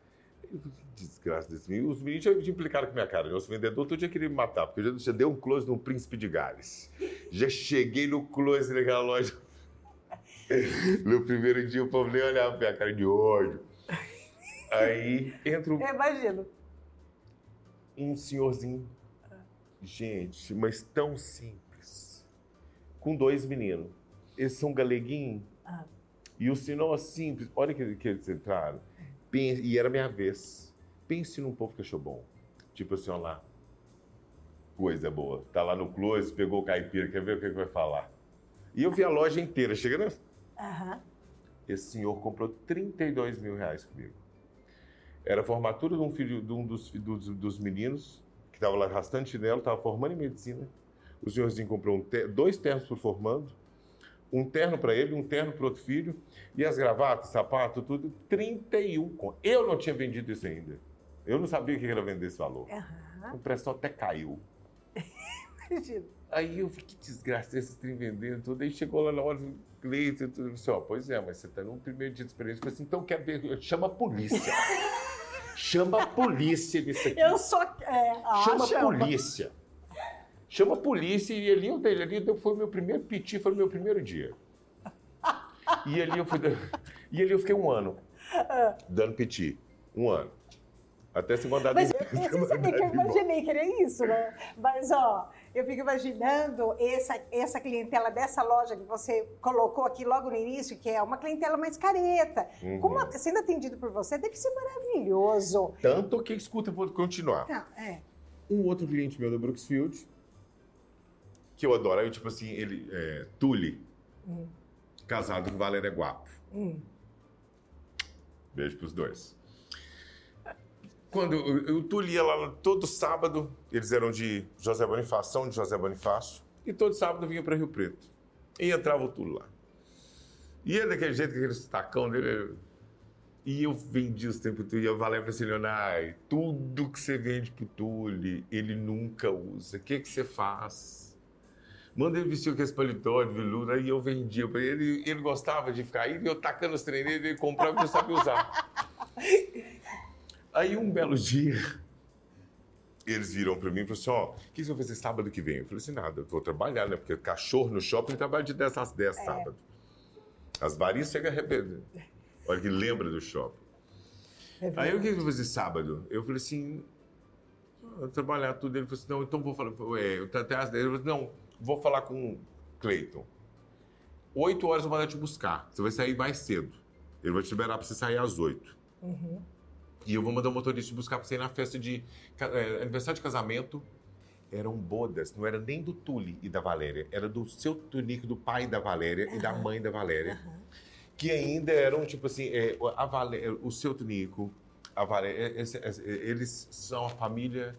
Desgraça desse menino. Os meninos já implicaram com minha cara. Nosso vendedor todo dia queria me matar, porque eu já, já dei um close no Príncipe de Gales. Já cheguei no close naquela loja. No primeiro dia o povo nem olhava pra minha cara de ódio. Aí entra um, Eu imagino. um senhorzinho. Gente, mas tão simples. Com dois meninos. Eles são galeguinhos. Ah. E o sinal simples. Olha que, que eles entraram. Pense- e era minha vez. Pense num povo que achou bom. Tipo assim, ó lá. Coisa boa. Tá lá no close, pegou o caipira, quer ver o que, que vai falar. E eu vi a loja inteira. Chega na, Aham. esse senhor comprou 32 mil reais comigo. Era a formatura de um, filho, de um dos, dos, dos meninos, que estava lá arrastando chinelo, estava formando em medicina. O senhorzinho comprou um ter- dois ternos para o formando, um terno para ele, um terno para outro filho, e as gravatas, sapato, tudo, 31 conto. Eu não tinha vendido isso ainda. Eu não sabia o que era vender esse valor. Aham. O preço até caiu. Imagino. Aí eu falei, que desgraça esse trem vendendo tudo. Aí chegou lá na hora do cliente e tudo. Eu disse, ó, pois é, mas você está no primeiro dia de experiência. Eu falei assim, então eu quero ver, chama a polícia. chama a polícia nisso aqui. Eu só. É, chama a polícia. Chama a polícia e ali eu ali foi o meu primeiro piti, foi o meu primeiro dia. E ali eu fui, e ali eu fiquei um ano dando piti, um ano. Até se mandar Mas eu, você sabia que eu imaginei que era isso, né? Mas, ó, eu fico imaginando essa, essa clientela dessa loja que você colocou aqui logo no início, que é uma clientela mais careta. Uhum. Como sendo atendido por você, deve ser maravilhoso. Tanto que, escuta, vou continuar. Não, é. Um outro cliente meu da Brooksfield, que eu adoro, aí, tipo assim, ele, é, Tule, hum. casado com Valéria Guapo. Hum. Beijo pros dois. Quando o Túlio ia lá todo sábado, eles eram de José Bonifácio, são de José Bonifácio, e todo sábado vinha para Rio Preto. E entrava o Túlio lá. E ele daquele jeito, aquele tacão dele. E eu vendi os tempos Túlio, e eu falei para assim, Leonai, tudo que você vende pro Túlio, ele nunca usa. O que, que você faz? Manda ele vestir com esse paletó de veludo, aí eu vendia para ele. Ele gostava de ficar aí, eu tacando os treinos, ele comprava e não sabia usar. Aí um belo dia, eles viram para mim e falaram assim: ó, o que você vai fazer sábado que vem? Eu falei assim: nada, eu vou trabalhar, né? Porque cachorro no shopping trabalha de 10 às 10 é. sábado. As varinhas chegam a arrepender. Olha que lembra do shopping. É Aí o que eu vou fazer sábado? Eu falei assim: eu trabalhar tudo. Ele falou assim: não, então vou falar. É, eu até às 10. Eu falei, não, vou falar com o Cleiton. Oito horas eu vou te buscar. Você vai sair mais cedo. Ele vai te liberar para você sair às oito. Uhum. E eu vou mandar o motorista buscar para você ir na festa de é, aniversário de casamento. Eram bodas, não era nem do Tule e da Valéria, era do seu Tunico, do pai da Valéria uhum. e da mãe da Valéria. Uhum. Que ainda eram, tipo assim, é, a Valéria, o seu Tunico, a Valéria, eles são a família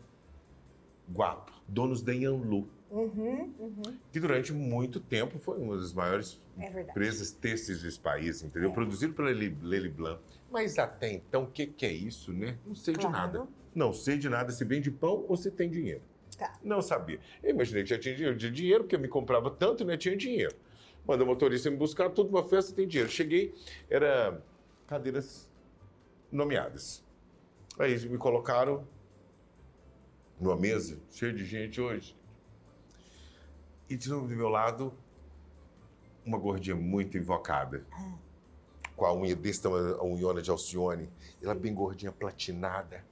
Guapo, donos da Yanlu. Uhum, uhum. Que durante muito tempo foi uma das maiores é empresas têxteis desse país, entendeu? É. Produzido pela Lely Blanc. Mas até então, o que, que, é isso, né? Não sei claro. de nada. Não sei de nada se vende pão ou se tem dinheiro. Tá. Não sabia. Eu imaginei que já tinha dinheiro, tinha dinheiro, porque eu me comprava tanto, né? Tinha dinheiro. Manda o motorista me buscar, tudo uma festa tem dinheiro. Cheguei, era cadeiras nomeadas. Aí me colocaram numa mesa cheia de gente hoje. E tinha do meu lado uma gordinha muito invocada. Com a unha desse tamanho, a unhona de Alcione. Ela bem gordinha, platinada.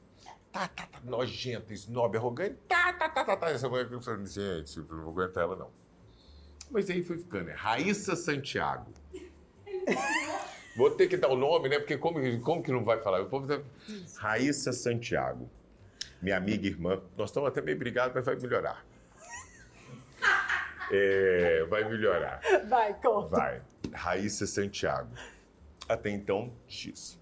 Tá, tá, tá, nojenta, snob, arrogante. Tá, tá, tá, tá, tá. Essa mulher que eu falei, gente, eu não vou aguentar ela, não. Mas aí foi ficando, é Raíssa Santiago. Vou ter que dar o nome, né? Porque como, como que não vai falar? O povo tá... Raíssa Santiago. Minha amiga e irmã. Nós estamos até bem brigados, mas vai melhorar. É, vai melhorar. Vai, conta. Vai. Raíssa Santiago até então, X.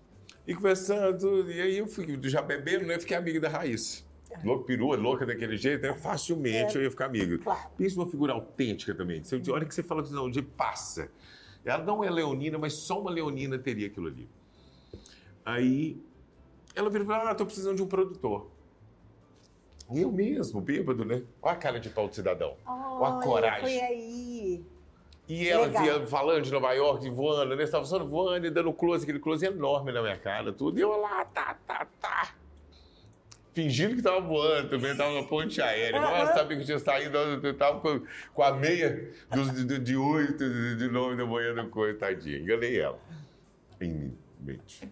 E conversando, e aí eu fui, já bebendo, né? Fiquei amigo da Raíssa. É. Louca, perua, louca daquele jeito, né? facilmente é. eu ia ficar amigo. Claro. Pensa uma figura autêntica também. Você, olha que você fala que não, de passa. Ela não é leonina, mas só uma leonina teria aquilo ali. Aí ela virou e falou: Ah, tô precisando de um produtor. Eu mesmo, bêbado, né? Olha a cara de pau do cidadão. Olha a coragem. Foi aí. E ela Legal. via falando de Nova York, voando, né? Estava só voando e dando close, aquele close enorme na minha cara, tudo. E eu lá, tá, tá, tá. Fingindo que estava voando também, estava na ponte aérea. Nossa, sabia que tinha saído, eu estava com, com, a meia dos, de, de oito de, de nove da manhã do coitadinha. Enganei ela. Em mente.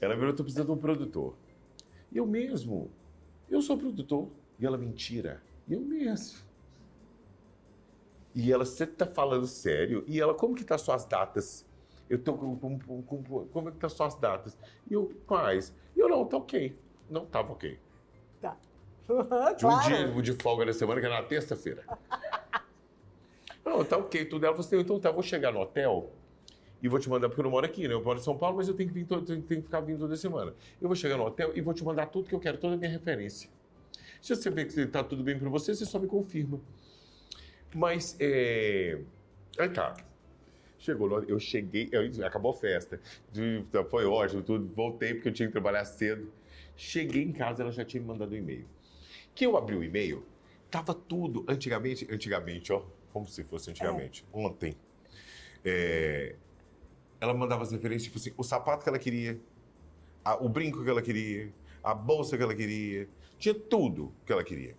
ela virou, estou precisando de um produtor. Eu mesmo, eu sou produtor. E ela, mentira. Eu mesmo. E ela, você tá falando sério? E ela, como que tá suas datas? Eu tô com, com, com, com como é que tá suas datas? E eu, quais? E eu, não, tá ok. Não tava ok. Tá. Tinha um dia de folga na semana, que era na terça-feira. não, tá ok, tudo. Ela falou assim, então tá, vou chegar no hotel e vou te mandar, porque eu não moro aqui, né? Eu moro em São Paulo, mas eu tenho que, vir todo, tenho que ficar vindo toda semana. Eu vou chegar no hotel e vou te mandar tudo que eu quero, toda a minha referência. Se você vê que tá tudo bem para você, você só me confirma. Mas, é... aí tá. Chegou, eu cheguei, eu, acabou a festa, foi ótimo, tudo, voltei porque eu tinha que trabalhar cedo. Cheguei em casa, ela já tinha me mandado um e-mail. Que eu abri o e-mail, tava tudo, antigamente, antigamente, ó, como se fosse antigamente, é. ontem. É, ela mandava as referências, tipo assim, o sapato que ela queria, a, o brinco que ela queria, a bolsa que ela queria, tinha tudo que ela queria.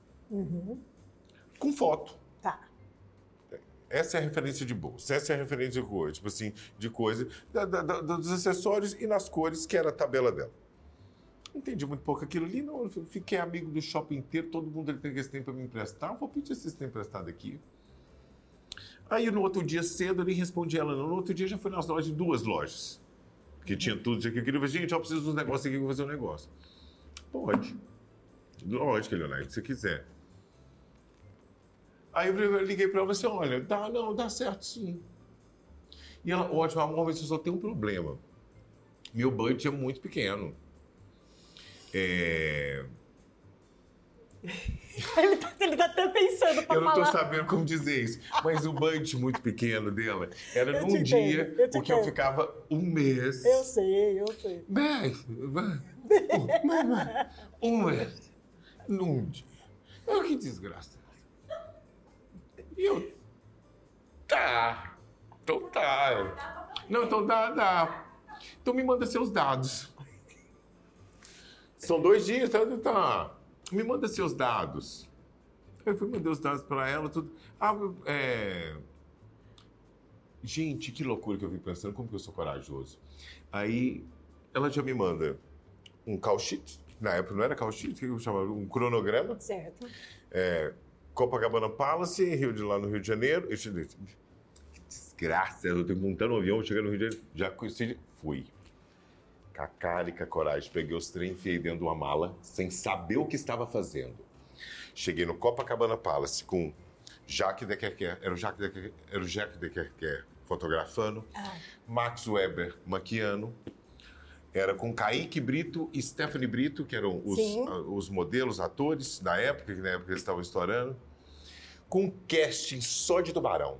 Com foto. Tá. Essa é a referência de bolsa, essa é a referência de coisa, tipo assim, de coisa, da- da- da- dos acessórios e nas cores, que era a tabela dela. Entendi muito pouco aquilo ali, não. eu Fiquei amigo do shopping inteiro, todo mundo ele tem esse tempo para me emprestar. Vou pedir esse tempo emprestado aqui. Aí no outro dia cedo eu nem respondi ela, não. No outro dia já fui nas lojas, duas lojas. Que tinha tudo, tinha que eu queria. Gente, eu preciso dos negócios aqui, vou fazer um negócio. Pode. Lógico, Leonardo, se você quiser. Aí eu liguei para ela e falei assim: olha, dá, não, dá certo sim. E ela, ótimo, amor, mas eu só tenho um problema. Meu budget é muito pequeno. É, Ele tá, ele tá até pensando pra eu não falar. tô sabendo como dizer isso, mas o budget muito pequeno dela era Eu num te entendo, dia, eu porque eu entendo. ficava um mês. Eu sei, eu sei. Bem, um, mas- um mês, num dia. Oh, que desgraça. E eu. Tá. Então tá. Não, então dá, dá. Então me manda seus dados. São dois dias, tá? tá. Me manda seus dados. Eu fui mandar os dados para ela, tudo. Ah, é. Gente, que loucura que eu vim pensando, como que eu sou corajoso. Aí ela já me manda um call sheet. Na época não era call sheet, o que eu chamava? Um cronograma. Certo. É, Copacabana Palace, Rio de lá no Rio de Janeiro. Eu te que desgraça, eu tenho que montar no avião, chegar no Rio de Janeiro. Já conheci, fui. A cara e com a coragem, peguei os trem, enfiei dentro de uma mala, sem saber o que estava fazendo. Cheguei no Copacabana Palace com Jacques Dequerquer, era o Jacques Dequerquer, era o Jacques Dequerquer fotografando, Ah, Max Weber maquiando, era com Kaique Brito e Stephanie Brito, que eram os, a- os modelos, atores da época, que na época eles estavam estourando, com um casting só de tubarão.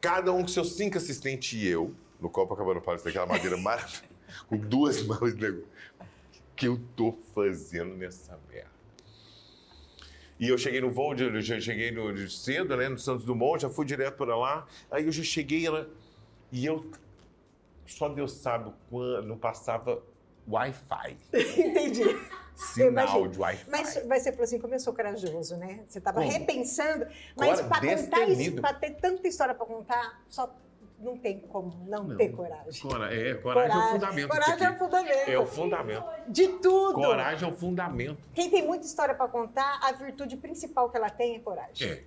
Cada um com seus cinco assistentes e eu, no Copacabana Palace, daquela madeira maravilhosa, com duas mãos, nego. O que eu tô fazendo nessa merda? E eu cheguei no voo, de- eu já cheguei no, de cedo, né, no Santos Dumont, já fui direto para lá. Aí eu já cheguei, ela. E eu. Só Deus sabe quando não passava Wi-Fi. entendi. Sinal de Wi-Fi. Mas, mas você falou assim, como eu sou corajoso, né? Você estava repensando, mas para contar isso, para ter tanta história para contar, só não tem como não, Não. ter coragem. Cora- é, coragem, é o fundamento. Coragem é o fundamento. É o fundamento. De tudo. Coragem é o fundamento. Quem tem muita história para contar, a virtude principal que ela tem é coragem. É.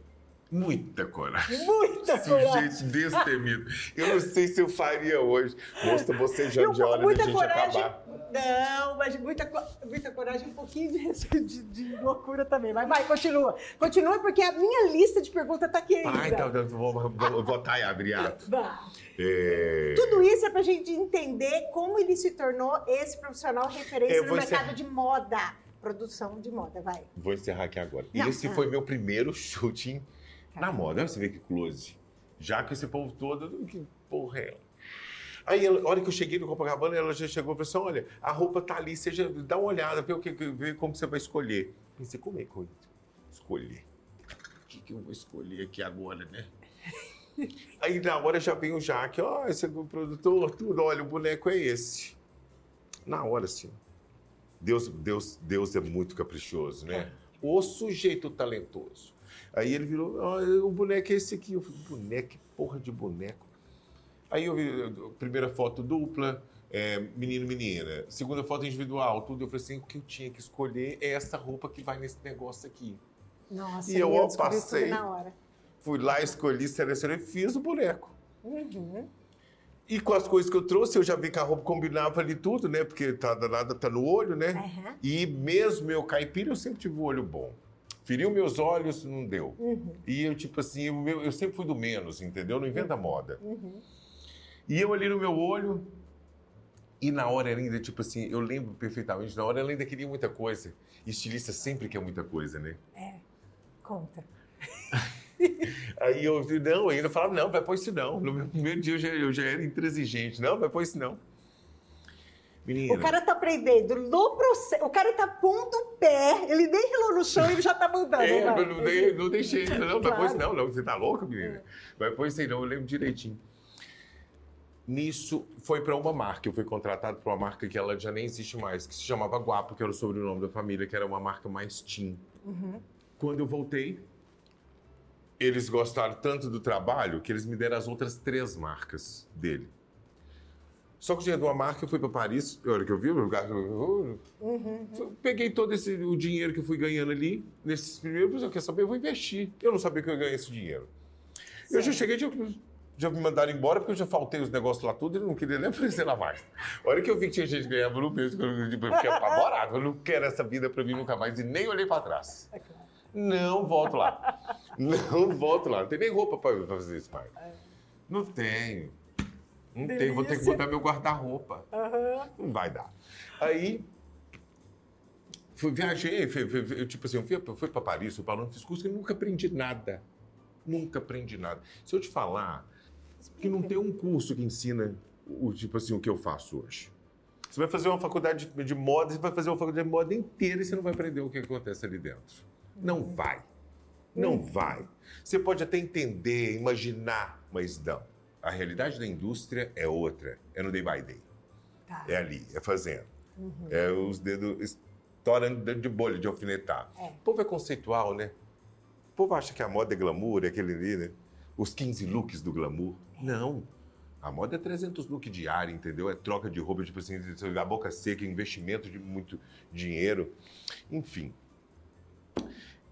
Muita coragem. Muita coragem. Sujeito destemido. Eu não sei se eu faria hoje. Moça, você já de hora da gente coragem. acabar. Não, mas muita, muita coragem, um pouquinho de, de- de loucura também. Mas vai, continua. Continua, porque a minha lista de perguntas está aqui ainda. Ai, tá, tá, vou, vou votar e abrir. É... Tudo isso é para a gente entender como ele se tornou esse profissional referência Eu no mercado encerrar. de moda. Produção de moda, vai. Vou encerrar aqui agora. Não, Esse ah. foi meu primeiro shooting na Caramba. moda. Olha você vê que close. Já que esse povo todo, que porra é ela? Aí, ela- a hora que eu cheguei no Copacabana, ela já chegou e falou assim: olha, a roupa tá ali, você já dá uma olhada, vê, o que, vê como você vai escolher. Pensei, como é que eu escolher? O que, que eu vou escolher aqui agora, né? Aí na hora já vem o Jaque, ó, esse é o produtor, tudo, olha, o boneco é esse. Na hora, assim. Deus, Deus, Deus é muito caprichoso, né? O sujeito talentoso. Aí ele virou, ó, o boneco é esse aqui. Eu falei, boneco, porra de boneco. Aí eu vi a primeira foto dupla, é, menino, menina. Segunda foto individual, tudo. Eu falei assim, o que eu tinha que escolher é essa roupa que vai nesse negócio aqui. Nossa, E eu, meu, tudo passei. na hora. Fui lá, escolhi, selecionei, fiz o boneco. Uhum. E com as coisas que eu trouxe, eu já vi que a roupa combinava ali tudo, né? Porque tá danada, tá no olho, né? Aham. E mesmo eu caipira, eu sempre tive o olho bom. Feriu meus olhos, não deu. Uhum. E eu, tipo assim, o meu- eu sempre fui do menos, entendeu? Não inventa moda. Uhum. E eu ali no meu olho, e na hora ainda, tipo assim, eu lembro perfeitamente, na hora ela ainda queria muita coisa. Estilista sempre quer muita coisa, né? É. Conta. Aí eu, não, ainda falava, não, vai pôr isso não. No meu primeiro dia eu já, eu já era intransigente. Não, vai pôr isso não. Menina. O cara tá aprendendo no processo. O cara tá pondo o pé, ele nem relou no chão e ele já tá mandando. É, não, dei- não deixei, não, vai pôr isso Claro. não, não, você tá louca, menina? Vai pôr isso aí não, eu lembro direitinho. Nisso, foi para uma marca. Eu fui contratado para uma marca que ela já nem existe mais, que se chamava Guapo, que era o sobrenome da família, que era uma marca mais teen. Uhum. Quando eu voltei, eles gostaram tanto do trabalho que eles me deram as outras três marcas dele. Só que o dinheiro de uma marca, eu fui para Paris, a hora que eu vi o lugar, eu, Uhum. eu peguei todo esse, o dinheiro que eu fui ganhando ali, nesses primeiros, eu quero saber, eu vou investir. Eu não sabia que eu ia ganhar esse dinheiro. Eu já cheguei, já, já me mandaram embora, porque eu já faltei os negócios lá tudo e não queria nem aparecer lá mais. A hora que eu vi que tinha gente que ganhava no mês, eu fiquei apavorado. Eu não quero essa vida para mim nunca mais e nem olhei para trás. É. Não volto lá. Não volto lá. Não tem nem roupa para fazer isso mais. Não tenho. Não tenho. Vou ter que Delícia. botar meu guarda-roupa. Aham. Não vai dar. Aí, fui, viajei, fui, fui- fui- tipo assim, eu fui, fui para Paris, fui para Londres, fiz curso e nunca aprendi nada. Nunca aprendi nada. Se eu te falar que não tem um curso que ensina o tipo assim, o que eu faço hoje. Você vai fazer uma faculdade de, moda, você vai fazer uma faculdade de moda inteira e você não vai aprender o que acontece ali dentro. Não vai. Não vai. Você pode até entender, imaginar, mas não. A realidade da indústria é outra. É no day by day. Tá. É ali, é fazendo. Uhum. É os dedos estourando de bolha, de alfinetar. É. O povo é conceitual, né? O povo acha que a moda é glamour, é aquele ali, né? Os 15 looks do glamour. Não. A moda é 300 looks diário, entendeu? É troca de roupa, tipo assim, a boca seca, investimento de muito dinheiro. Enfim.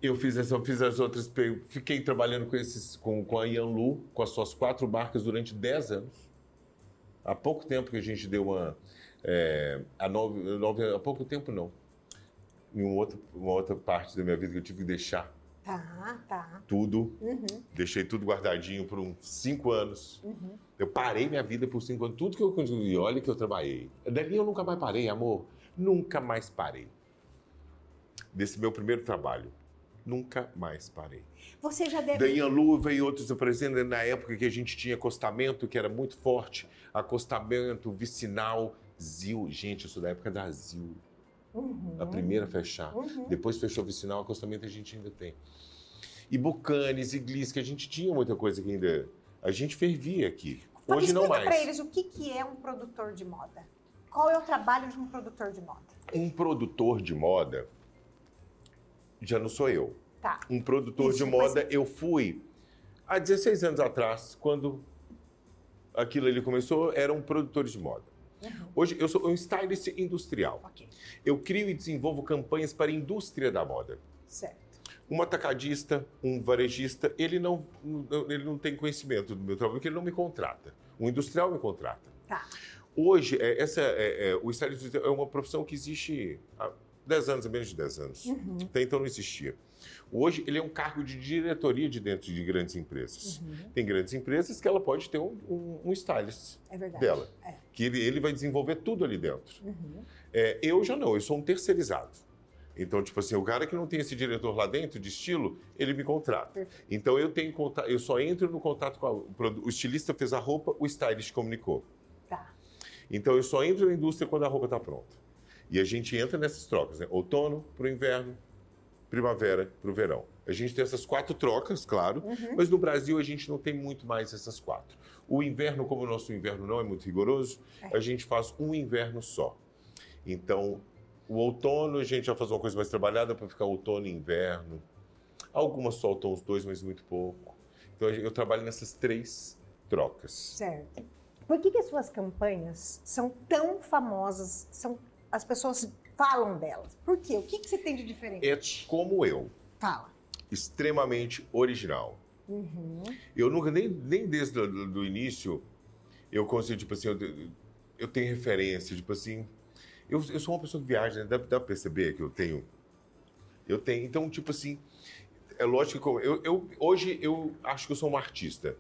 Eu fiz, essa, fiz as outras, fiquei trabalhando com, esses, com, com a Yanlu, com as suas quatro marcas durante 10 anos. Há pouco tempo que a gente deu uma. é, a nove, nove- há pouco tempo não. Em um outro, uma outra parte da minha vida que eu tive que deixar Tá, tá. tudo. Uhum. Deixei tudo guardadinho por uns cinco anos. Uhum. Eu parei minha vida por cinco anos. Tudo que eu consegui, olha que eu trabalhei. Dali eu nunca mais parei, amor. Nunca mais parei. Desse meu primeiro trabalho. Nunca mais parei. Você já deve. Da Ianlu veio outros apresentando na época que a gente tinha acostamento, que era muito forte. Acostamento, vicinal, Zil. Gente, sou da época da Zil. Uhum. A primeira a fechar. Uhum. Depois fechou o vicinal, acostamento a gente ainda tem. E Bucanes, e Gliss, que a gente tinha muita coisa que ainda... A gente fervia aqui. Hoje não mais. para eles o que, que é um produtor de moda. Qual é o trabalho de um produtor de moda? Um produtor de moda já não sou eu. Tá. Um produtor Isso, de mas- moda eu fui há 16 anos atrás, quando aquilo ali começou, eram produtores de moda. Uhum. Hoje eu sou um stylist industrial. Ok. Eu crio e desenvolvo campanhas para a indústria da moda. Certo. Um atacadista, um varejista, ele não, ele não tem conhecimento do meu trabalho, porque ele não me contrata. Um industrial me contrata. Tá. Hoje, é, essa, é, é, o stylist é uma profissão que existe há 10 anos, há menos de 10 anos. Uhum. Até então não existia. Hoje, ele é um cargo de diretoria de dentro de grandes empresas. Uhum. Tem grandes empresas que ela pode ter um, um, um stylist É verdade. dela, É. que ele, ele vai desenvolver tudo ali dentro. Uhum. É, eu já não, eu sou um terceirizado. Então, tipo assim, o cara que não tem esse diretor lá dentro de estilo, ele me contrata. Perfeito. Então eu tenho contato, eu só entro no contato com a, o estilista fez a roupa, o stylist comunicou. Tá. Então eu só entro na indústria quando a roupa está pronta. E a gente entra nessas trocas, né? Outono para o inverno, primavera para o verão. A gente tem essas quatro trocas, claro, Uhum. mas no Brasil a gente não tem muito mais essas quatro. O inverno, como o nosso inverno não é muito rigoroso, É. a gente faz um inverno só. Então, o outono a gente já faz uma coisa mais trabalhada para ficar outono e inverno. Algumas soltam os dois, mas muito pouco. Então eu trabalho nessas três trocas. Certo. Por que, que as suas campanhas são tão famosas? São, as pessoas falam delas. Por quê? O que, que você tem de diferente? É como eu, Fala. extremamente original. Uhum. Eu nunca, nem, nem desde o início, eu consigo, tipo assim, eu, eu tenho referência, tipo assim. Eu, eu sou uma pessoa que viaja, né? dá, dá pra perceber que eu tenho. Eu tenho. Então, tipo assim, é lógico que eu, eu, hoje eu acho que eu sou um artista.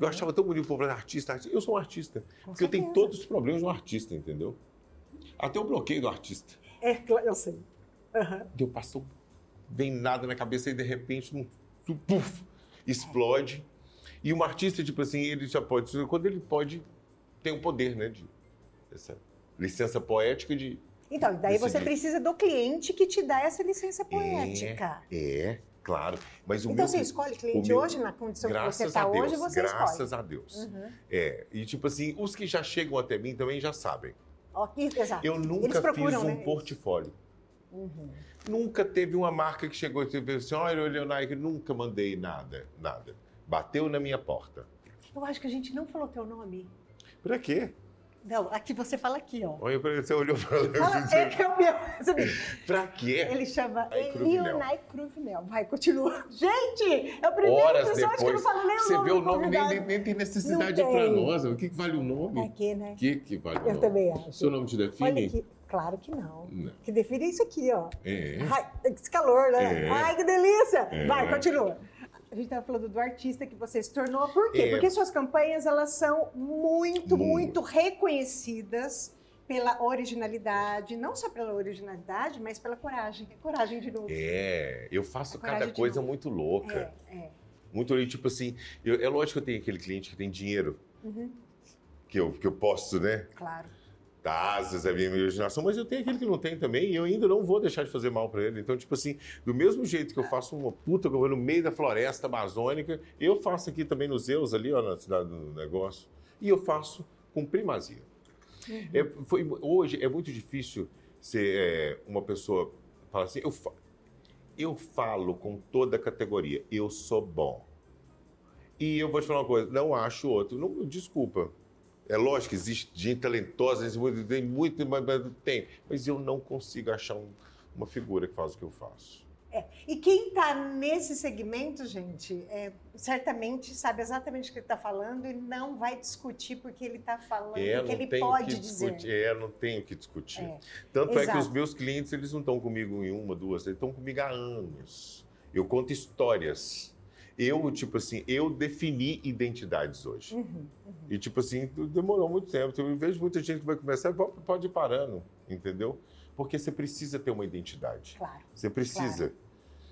Eu achava tão bonito o povo artista, artista. Eu sou um artista. Com porque eu tenho certeza. todos os problemas de um artista, entendeu? Até o bloqueio do artista. É, claro, eu sei. Aham. Deu passou, vem nada na cabeça e de repente um, um puf, explode. E um artista, tipo assim, ele já pode, quando ele pode, tem o poder, né, de essa licença poética de Então, daí você precisa do cliente que te dá essa licença poética. é, Claro, mas o então meu você escolhe cliente meu- hoje, na condição que você graças está hoje, você graças escolhe. a Deus. Uhum. É, e tipo assim, os que já chegam até mim também já sabem. Exato. Eu nunca procuram, fiz um né? portfólio. Uhum. Nunca teve uma marca que chegou e teve assim, olha, Leonardo, nunca mandei nada, nada. Bateu na minha porta. Eu acho que a gente não falou teu nome. Pra quê? Não, aqui você fala aqui, ó. Olha pra você olhou pra Fala, é que é o meu. Pra quê? Ele chama Aí, Cruvinel. Vai, continua. Gente, é o primeiro Horas episódio que eu não depois, falo nem o você nome vê o nome, nem, nem, nem tem necessidade Não pra tem. nós. O que, que vale o nome? É aqui, né? O que, que vale o Eu nome? também acho. Seu nome te define? Olha. Claro que não. Não. Que define isso aqui, ó. É. Ai, esse calor, né? É. Ai, que delícia! É. Vai, continua. A gente estava falando do artista que você se tornou. Por quê? É. Porque suas campanhas, elas são muito, Muito. muito reconhecidas pela originalidade. Não só pela originalidade, mas pela coragem. É coragem de novo. É, eu faço cada coisa muito louca. É, é. Muito tipo assim, eu- é lógico que eu tenho aquele cliente que tem dinheiro, Uhum, que eu, que eu posso, né? claro. Asas à minha imaginação, mas eu tenho aquele que não tem também e eu ainda não vou deixar de fazer mal para ele. Então, tipo assim, do mesmo jeito que eu faço uma puta que eu vou no meio da floresta amazônica, eu faço aqui também nos Zeus, ali, ó, na cidade do negócio, e eu faço com primazia. Uhum. É, foi- hoje é muito difícil ser é, uma pessoa falar assim, eu, fa- eu falo com toda a categoria, eu sou bom. E eu vou te falar uma coisa, não acho outro. Não, desculpa. É lógico que existe gente talentosa, tem muito, mas- tem. Mas eu não consigo achar um- uma figura que faz o que eu faço. E quem está nesse segmento, gente, é, certamente sabe exatamente o que ele está falando e não vai discutir porque ele está falando, É, não ele pode que dizer. É, não tenho o que discutir. É. Tanto é que Exato. os meus clientes, eles não estão comigo em uma, duas, eles estão comigo há anos. Eu conto histórias. Eu, tipo assim, eu defini identidades hoje. Uhum, uhum. E, tipo assim, demorou muito tempo. Eu vejo muita gente que vai começar, pode pode ir parando, entendeu? Porque você precisa ter uma identidade. Claro. Você precisa.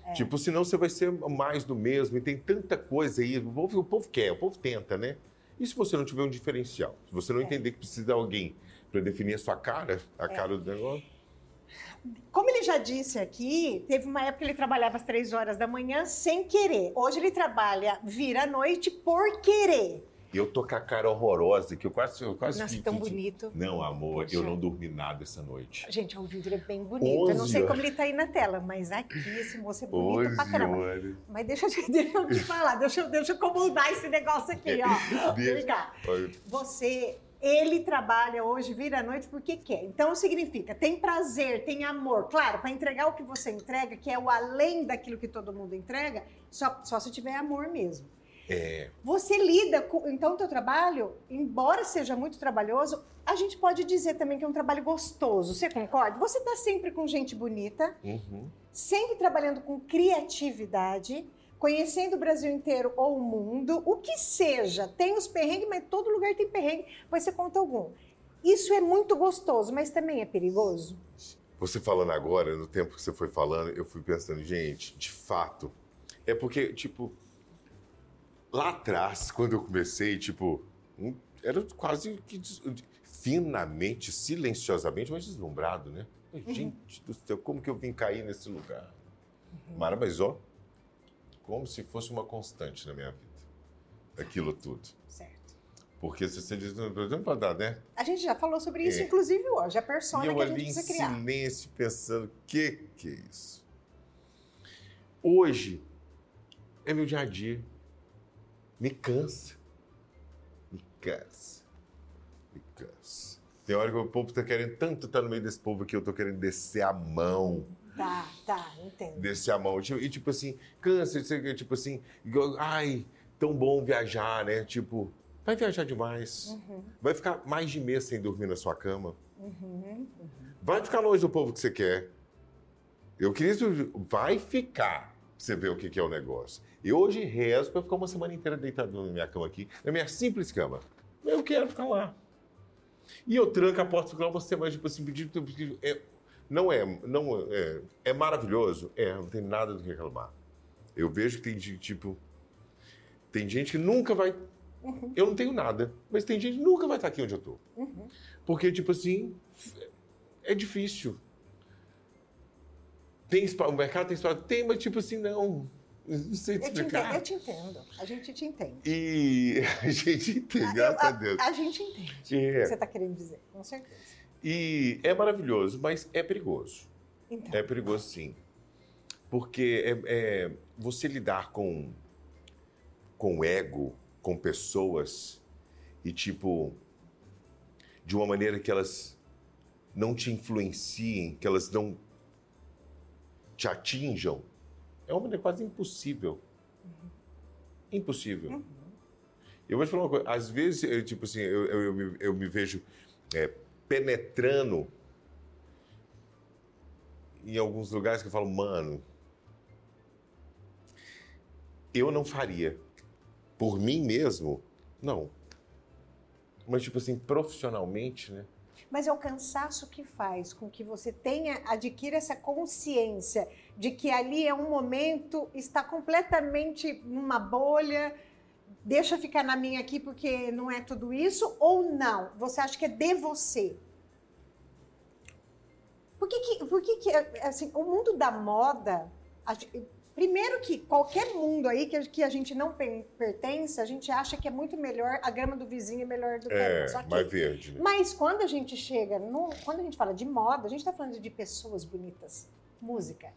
É. Tipo, senão você vai ser mais do mesmo. E tem tanta coisa aí. O povo, o povo quer, o povo tenta, né? E se você não tiver um diferencial? Se você não É. entender que precisa de alguém para definir a sua cara, a cara do negócio. Como ele já disse aqui, teve uma época que ele trabalhava às três horas da manhã sem querer. Hoje ele trabalha vira à noite por querer. Eu tô com a cara horrorosa, que eu quase. Eu quase Nossa, tão bonito. Não, amor, Poxa. eu não dormi nada essa noite. Gente, ao vivo ele é bem bonito. Eu não 11 sei como ele tá aí na tela, mas aqui esse moço é bonito 11 pra caramba. horas. Mas deixa, eu te- deixa eu te falar, deixa, eu- deixa eu comandar esse negócio aqui, ó. Deixa. Vem cá. Você, ele trabalha hoje, vira à noite porque quer. Então significa, tem prazer, tem amor. Claro, para entregar o que você entrega, que é o além daquilo que todo mundo entrega, só, só se tiver amor mesmo. É, Você lida com. Então, o teu trabalho, embora seja muito trabalhoso, a gente pode dizer também que é um trabalho gostoso. Você concorda? Você está sempre com gente bonita, uhum. sempre trabalhando com criatividade, conhecendo o Brasil inteiro ou o mundo, o que seja. Tem os perrengues, mas todo lugar tem perrengue, pois você conta algum. Isso é muito gostoso, mas também é perigoso. Você falando agora, no tempo que você foi falando, eu fui pensando, gente, de fato. É porque, tipo, lá atrás, quando eu comecei, tipo, um- era quase que finamente, silenciosamente, mas deslumbrado, né? Gente do céu, como que eu vim cair nesse lugar? Mara, mas ó, como se fosse uma constante na minha vida. Aquilo tudo. Certo. Porque se você diz, por exemplo, para dar, né? A gente já falou sobre isso, É. inclusive hoje, a E persona eu que a gente ali em precisa criar. silêncio, pensando, o que que é isso? Hoje, é meu dia a dia. Me cansa. Me cansa. Me cansa. Tem hora que o povo tá querendo tanto estar no meio desse povo que eu tô querendo descer a mão. Tá, tá, entendo. Descer a mão. Tipo- E tipo assim, aqui, tipo assim, ai, tão bom viajar, né? Tipo, vai viajar demais. Uhum, Vai ficar mais de mês sem dormir na sua cama. uhum, uhum. Vai ficar longe do povo que você quer. Eu queria. Vai ficar você ver o que é o negócio. E hoje rezo pra ficar uma semana inteira deitado na minha cama aqui, na minha simples cama. Eu quero ficar lá. E eu tranco a porta, fico lá uma semana, tipo assim, pedindo. pedindo- É, não é, não é, é maravilhoso? É, não tem nada do que reclamar. Eu vejo que tem tipo. Tem gente que nunca vai. Uhum. Eu não tenho nada, mas tem gente que nunca vai estar aqui onde eu tô. Uhum. Porque, tipo assim, é difícil. Tem espaço, o mercado tem espaço? Tem, mas tipo assim, não. Não sei te Eu te, explicar. entendo, eu te entendo. A gente te entende. E a gente entende, graças a Deus. A, gente entende o que É. você está querendo dizer, com certeza. E é maravilhoso, mas é perigoso. Então, É perigoso sim. Porque é, é- você lidar com, com ego, com pessoas, e tipo, de uma maneira que elas não te influenciem, que elas não te atinjam, é uma maneira quase impossível. Impossível. Uhum. Eu vou te falar uma coisa, às vezes, eu, tipo assim, eu, eu, eu me, eu me vejo é, penetrando em alguns lugares que eu falo, mano, eu não faria. Por mim mesmo, não. Mas, tipo assim, profissionalmente, né? Mas é o cansaço que faz com que você tenha, adquira essa consciência de que ali é um momento, está completamente numa bolha, deixa eu ficar na minha aqui porque não é tudo isso, ou não? Você acha que é de você? Por que que, por que, que assim, o mundo da moda, a primeiro que qualquer mundo aí que, a- que a gente não pertence, a gente acha que é muito melhor, a grama do vizinho é melhor do que a É. Ok. mais verde, né? Mas quando a gente chega, no, quando a gente fala de moda, a gente está falando de pessoas bonitas, música,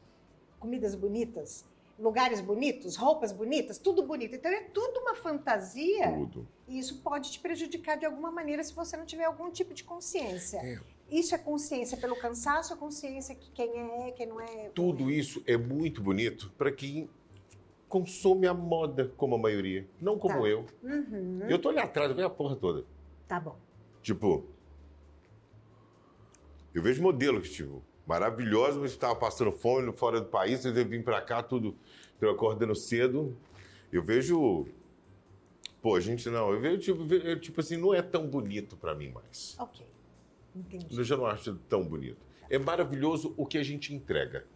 comidas bonitas, lugares bonitos, roupas bonitas, tudo bonito. Então é tudo uma fantasia Tudo. e isso pode te prejudicar de alguma maneira se você não tiver algum tipo de consciência. É. Isso é consciência pelo cansaço, é consciência que quem é, quem não é. Tudo isso é muito bonito para quem consome a moda como a maioria, não como Tá. eu. Uhum, Eu tô ali atrás, eu vejo a porra toda. tá bom. Tipo, eu vejo modelos, tipo, maravilhosos, mas estavam passando fome fora do país, eu vim pra cá, tudo, eu acordando cedo. Eu vejo. Pô, gente, não, eu vejo, tipo, eu, tipo assim, não é tão bonito pra mim mais. Ok. Entendi. Eu já não acho tão bonito. É maravilhoso o que a gente entrega.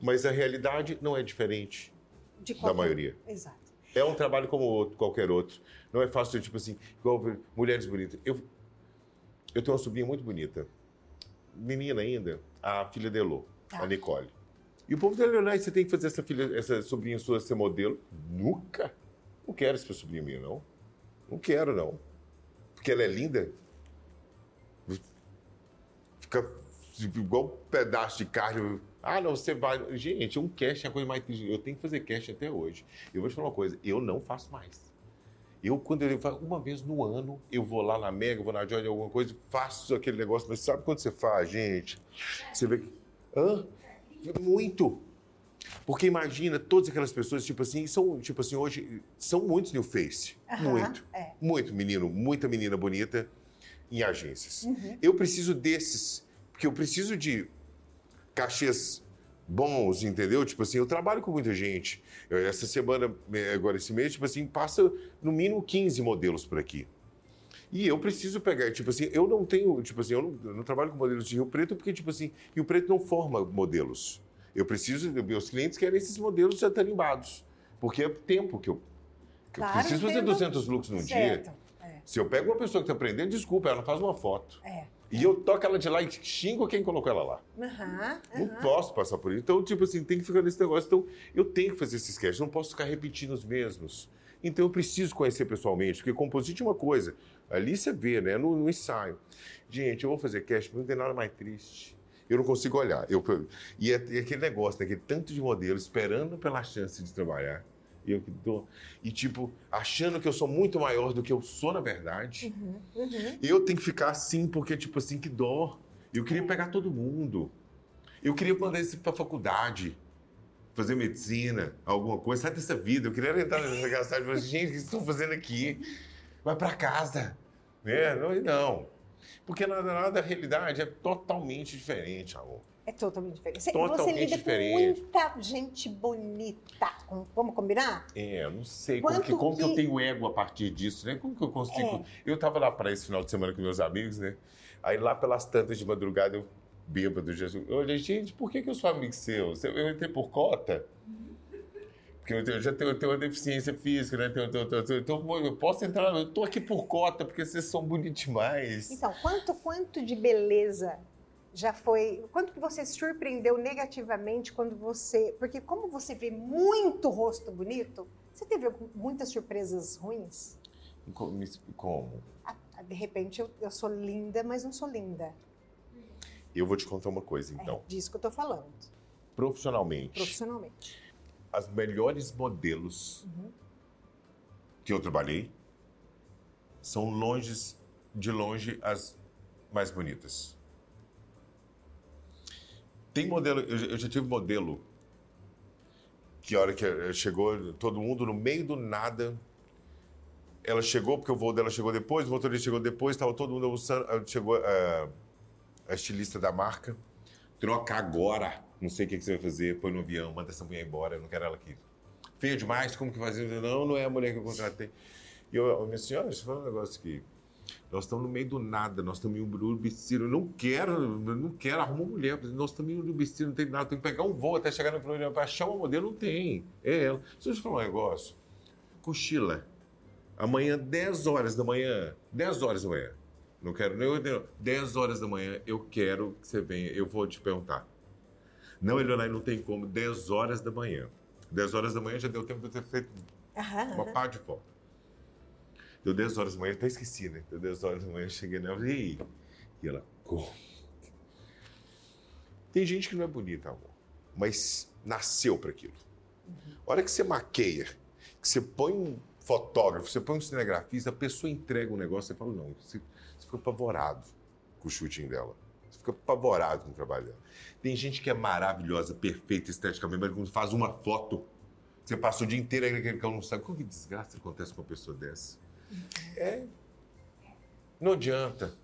Mas a realidade não é diferente De da qualquer- maioria. Exato. É um trabalho como outro, qualquer outro. Não é fácil, tipo assim, igual mulheres bonitas. Eu, eu tenho uma sobrinha muito bonita. Menina ainda, a filha de Elô, Tá. a Nicole. E o povo da Leonardo, você tem que fazer essa filha, essa sobrinha sua ser modelo? Nunca. Não quero esse sobrinho meu, não. Não quero, não. Porque ela é linda. Fica igual um pedaço de carne. Ah, não, você vai. Gente, um cast é a coisa mais triste. Eu tenho que fazer cast até hoje. Eu vou te falar uma coisa, eu não faço mais. Eu, quando eu faço, uma vez no ano, eu vou lá na Mega, vou na Joy, alguma coisa, faço aquele negócio, mas sabe quando você faz, gente? Você vê que. Hã? Muito. Porque imagina todas aquelas pessoas, tipo assim, são, tipo assim, hoje, são muitos new face. Muito. é. Muito menino, muita menina bonita em agências. Uhum. Eu preciso desses, porque eu preciso de cachês bons, entendeu? Tipo assim, eu trabalho com muita gente. Eu, essa semana, agora esse mês, tipo assim, passa no mínimo 15 modelos por aqui. E eu preciso pegar, tipo assim, eu não tenho, tipo assim, eu não, eu não trabalho com modelos de Rio Preto porque, tipo assim, Rio Preto não forma modelos. Eu preciso, meus clientes querem esses modelos já tarimbados. Porque é tempo que eu, que eu Claro, preciso fazer entendo. 200 looks num dia. Certo. É. Se eu pego uma pessoa que está aprendendo, desculpa, ela não faz uma foto. É. E eu toco ela de lá e xingo quem colocou ela lá. Aham, Não aham. posso passar por isso. Então, tipo assim, tem que ficar nesse negócio. Então, eu tenho que fazer esses sketches, não posso ficar repetindo os mesmos. Então, eu preciso conhecer pessoalmente, porque composite é uma coisa. Ali você vê, né? No, no ensaio. Gente, eu vou fazer cast, mas não tem nada mais triste. Eu não consigo olhar. Eu, e, é, e aquele negócio, né? Aquele tanto de modelo esperando pela chance de trabalhar. E eu que dou. E, tipo, achando que eu sou muito maior do que eu sou, na verdade. Uhum, uhum. Eu tenho que ficar assim, porque, tipo assim, que dó. Eu queria pegar todo mundo. Eu queria mandar isso pra faculdade, fazer medicina, alguma coisa, sai dessa vida. Eu queria entrar nessa gastar e falar, gente, o que vocês estão fazendo aqui? Vai pra casa. Né? Não, não. Porque nada, nada, a realidade é totalmente diferente, amor. É totalmente diferente. Você, Totalmente você lida diferente. com muita gente bonita. Vamos combinar? É, eu não sei como, Quanto que, como que... eu que- tenho ego a partir disso, né? Como que eu consigo. É. Eu tava lá para esse final de semana com meus amigos, né? Aí lá pelas tantas de madrugada eu bêbado, Jesus. Eu olhei, gente, por que, que eu sou amigo seu? Eu entrei por cota? Porque eu, tenho- eu já tenho, eu tenho uma deficiência física, né? Tenho- tenho- Então eu posso entrar, eu tô aqui por cota, porque vocês são bonitos demais. Então, quanto, quanto de beleza já foi. Quando que você se surpreendeu negativamente quando você. Porque como você vê muito rosto bonito, você teve muitas surpresas ruins? Como? Ah, de repente eu, eu sou linda, mas não sou linda. Eu vou te contar uma coisa, então. É disso que eu tô falando. Profissionalmente. Profissionalmente. As melhores modelos uhum. que eu trabalhei são longe, de longe, as mais bonitas. Tem modelo, eu já tive modelo que a hora que chegou, todo mundo no meio do nada, ela chegou, porque o voo dela chegou depois, o motorista chegou depois, estava todo mundo almoçando, chegou a, a estilista da marca, troca agora, não sei o que, você vai fazer, põe no avião, manda essa mulher embora, eu não quero ela aqui. Feia demais, como que fazer? Não, não é a mulher que eu contratei. E eu, minha senhora, isso foi um negócio que nós estamos no meio do nada, nós estamos em Urubici. Eu não quero, eu não quero arrumar uma mulher. Nós estamos em Urubici, não tem nada. Tem que pegar um voo até chegar na Florida para achar uma modelo. Não tem. É ela. Deixa eu te falar um negócio. Cochila. Amanhã, 10 horas da manhã. 10 horas da manhã. Não quero nem 10 horas da manhã, eu quero que você venha. Eu vou te perguntar. Não, Eleonai, não tem como. 10 horas da manhã. 10 horas da manhã já deu tempo de eu ter feito uma parte de foto. Deu 10 horas da manhã, até esqueci, né? Deu 10 horas da manhã, eu cheguei nela e aí? E ela, como? Tem gente que não é bonita, amor, mas nasceu para aquilo. Uhum. A hora que você maqueia, que você põe um fotógrafo, você põe um cinegrafista, a pessoa entrega um negócio, você fala, não, você, você fica apavorado com o shooting dela. Você fica apavorado com o trabalho dela. Tem gente que é maravilhosa, perfeita esteticamente, mas quando faz uma foto, você passa o dia inteiro aí naquele cão não sabe. Como que desgraça acontece com uma pessoa dessa? É. Não adianta.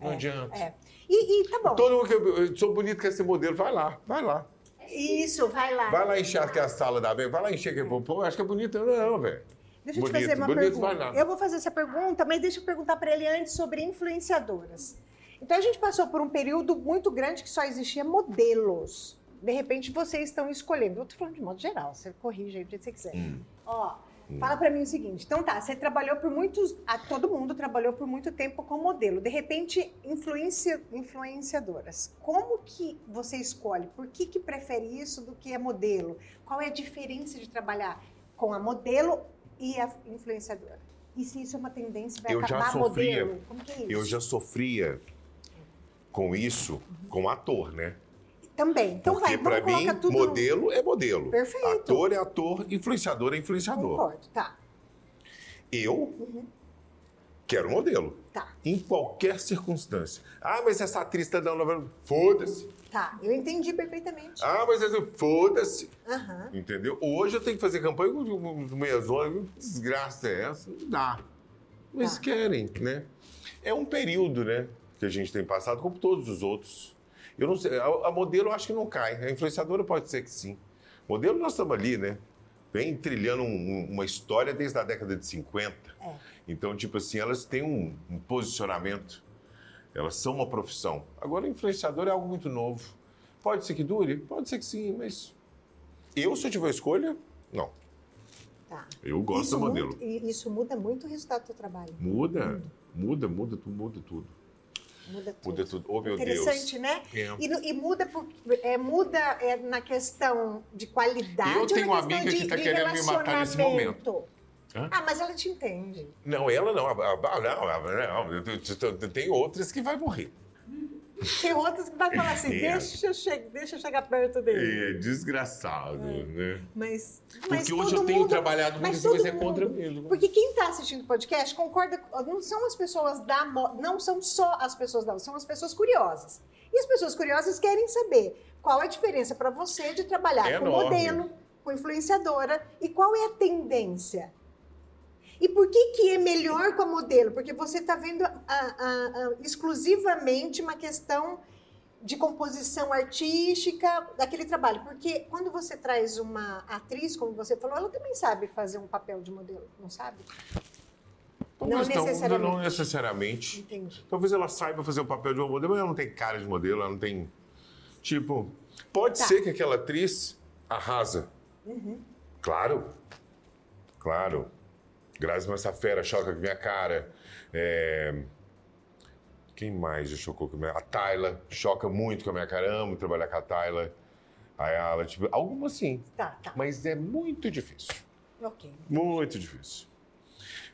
Não é, adianta. É. E, e, tá bom. Todo mundo que eu sou bonito, quer ser modelo, vai lá, vai lá. Isso, vai lá. Vai lá encher que a sala da bem, vai lá encher que pô, acho que é bonito, não, velho. Deixa eu bonito, te fazer uma bonito, pergunta. Eu vou fazer essa pergunta, mas deixa eu perguntar para ele antes sobre influenciadoras. Então a gente passou por um período muito grande que só existia modelos. De repente vocês estão escolhendo. Eu estou falando de modo geral, você corrige aí do jeito que você quiser. Hum. Ó, Fala para mim o seguinte, então tá, você trabalhou por muitos, a, todo mundo trabalhou por muito tempo com modelo. De repente, influencia, influenciadoras. Como que você escolhe? Por que que prefere isso do que a modelo? Qual é a diferença de trabalhar com a modelo e a influenciadora? E se isso é uma tendência, vai eu acabar já sofria, modelo? Como que é isso? Eu já sofria com isso, uhum. como ator, né? Também. Então Porque vai, para mim, tudo modelo é modelo. Perfeito. Ator é ator, influenciador é influenciador. Concordo, tá. Eu uhum. quero modelo. Tá. Em qualquer circunstância. Ah, mas essa atriz tá dando novela. Foda-se. Tá, eu entendi perfeitamente. Ah, mas essa. Foda-se. Uhum. Entendeu? Hoje eu tenho que fazer campanha com meias horas. Que desgraça é essa? Não dá. Mas tá. querem, né? É um período, né? Que a gente tem passado, como todos os outros. Eu não sei, a, a modelo eu acho que não cai. A influenciadora pode ser que sim. Modelo nós estamos ali, né? Vem trilhando um, uma história desde a década de 50. É. Então, tipo assim, elas têm um, um posicionamento. Elas são uma profissão. Agora, influenciador é algo muito novo. Pode ser que dure? Pode ser que sim, mas eu, se eu tiver escolha, não. Tá. Eu gosto isso do modelo. Muda, isso muda muito o resultado do teu trabalho. Muda, muda, muda, muda, muda tudo. Muda tudo. Muda tudo. Oh, meu Interessante, Deus. né? É. E, e, muda, por, é, muda é, na questão de qualidade. Eu tenho uma amiga de, que está querendo me matar nesse momento. Hã? Ah, mas ela te entende. Não, ela não. Não, não, não. Tem outras que vai morrer. Tem outras que vai falar assim, é. deixa, eu chegar, deixa eu chegar perto dele. É, desgraçado, é. né? Mas, Porque mas hoje eu tenho mundo, trabalhado muitas vezes é contra ele. Porque quem está assistindo o podcast concorda, não são as pessoas da não são só as pessoas da são as pessoas curiosas. E as pessoas curiosas querem saber qual é a diferença para você de trabalhar é com modelo, com influenciadora e qual é a tendência. E por que, que é melhor com a modelo? Porque você está vendo a, a, a, exclusivamente uma questão de composição artística daquele trabalho. Porque quando você traz uma atriz, como você falou, ela também sabe fazer um papel de modelo, não sabe? não, necessariamente. Não, não necessariamente. Entendi. Talvez ela saiba fazer o papel de uma modelo, mas ela não tem cara de modelo, ela não tem. Tipo, pode tá. ser que aquela atriz arrasa. Uhum. Claro. Claro. Grazi Massafera choca com minha cara. É... Quem mais já chocou com a minha... A Tayla choca muito com a minha cara. Amo trabalhar com a Tayla. A ela, tipo, alguma sim. Tá, tá. Mas é muito difícil. Ok. Muito difícil.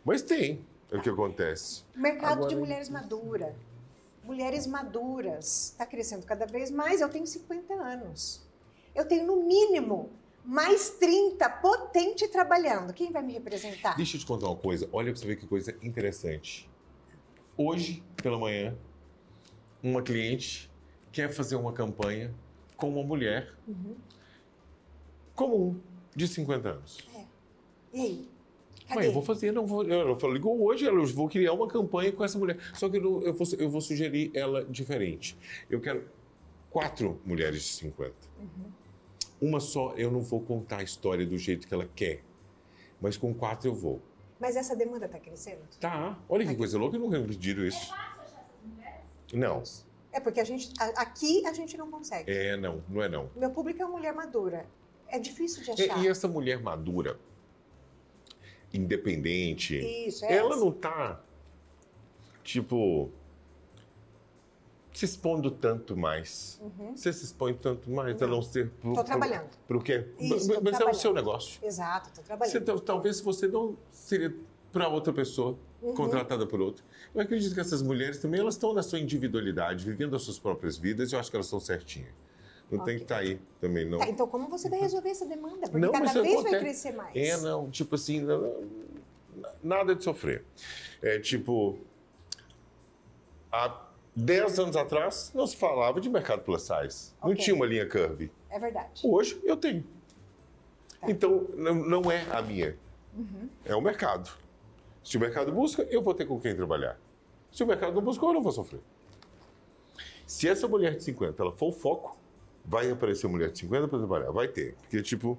Mas tem é o que acontece. Mercado Agora- de mulheres maduras. Mulheres maduras. Está crescendo cada vez mais. Eu tenho 50 anos. Eu tenho, no mínimo, mais 30 potente trabalhando. Quem vai me representar? Deixa eu te contar uma coisa. Olha pra você ver que coisa interessante. Hoje, pela manhã, uma cliente quer fazer uma campanha com uma mulher Uhum. comum, de 50 anos. E aí? Cadê? Mãe, eu vou fazer, não vou. Eu falei, ligou hoje, eu vou criar uma campanha com essa mulher. Só que eu, não- eu vou, eu vou sugerir ela diferente. Eu quero quatro mulheres de 50. Uma só, eu não vou contar a história do jeito que ela quer. Mas com quatro eu vou. Mas essa demanda está crescendo? Tá, olha que coisa louca, eu nunca tinha pedido isso. Não, É porque a gente, aqui a gente não consegue. é não, não é não. Meu público é uma mulher madura. É difícil de achar. e essa mulher madura, independente, Isso, é ela essa. não tá, tipo, se expondo tanto mais. Uhum. Você se expõe tanto mais a Não. não ser... Tô trabalhando. Pro quê? Isso, Mas tô é o seu negócio. Exato, estou Você, trabalhando. tal- talvez você não seria para outra pessoa, Uhum. contratada por outra. Eu acredito que essas mulheres também elas estão na sua individualidade, vivendo as suas próprias vidas, e eu acho que elas estão certinhas. Não tem Ok. que estar aí também, não. Tá, então como você vai resolver essa demanda? Porque Não, mas cada vez vai acontece. crescer mais. É, não, tipo assim, não- não- nada de sofrer. É tipo, há 10 anos atrás não se falava de mercado plus size. Não Ok. tinha uma linha curve. É verdade. Hoje eu tenho. Tá. Então, não, não é a minha. Uhum. É o mercado. Se o mercado busca, eu vou ter com quem trabalhar. Se o mercado não busca, eu não vou sofrer. Se essa mulher de 50 ela for o foco, vai aparecer mulher de 50 para trabalhar. Vai ter. Porque, tipo.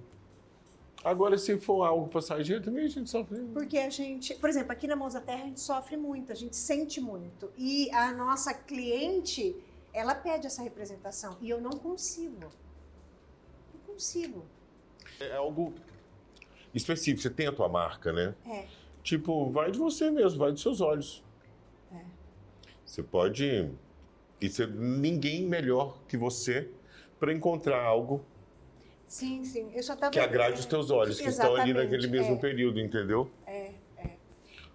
Agora, se for algo passageiro, também a gente sofre. Porque a gente, por exemplo, aqui na Mãos da Terra a gente sofre muito, a gente sente muito. E a nossa cliente, ela pede essa representação. E eu não consigo. Não consigo. É algo específico. Você tem a tua marca, né? É. Tipo, vai de você mesmo, vai dos seus olhos. É. Você pode. E ser ninguém melhor que você para encontrar algo Sim, sim. Eu só que agrade os teus olhos, que estão ali naquele mesmo é. período, entendeu?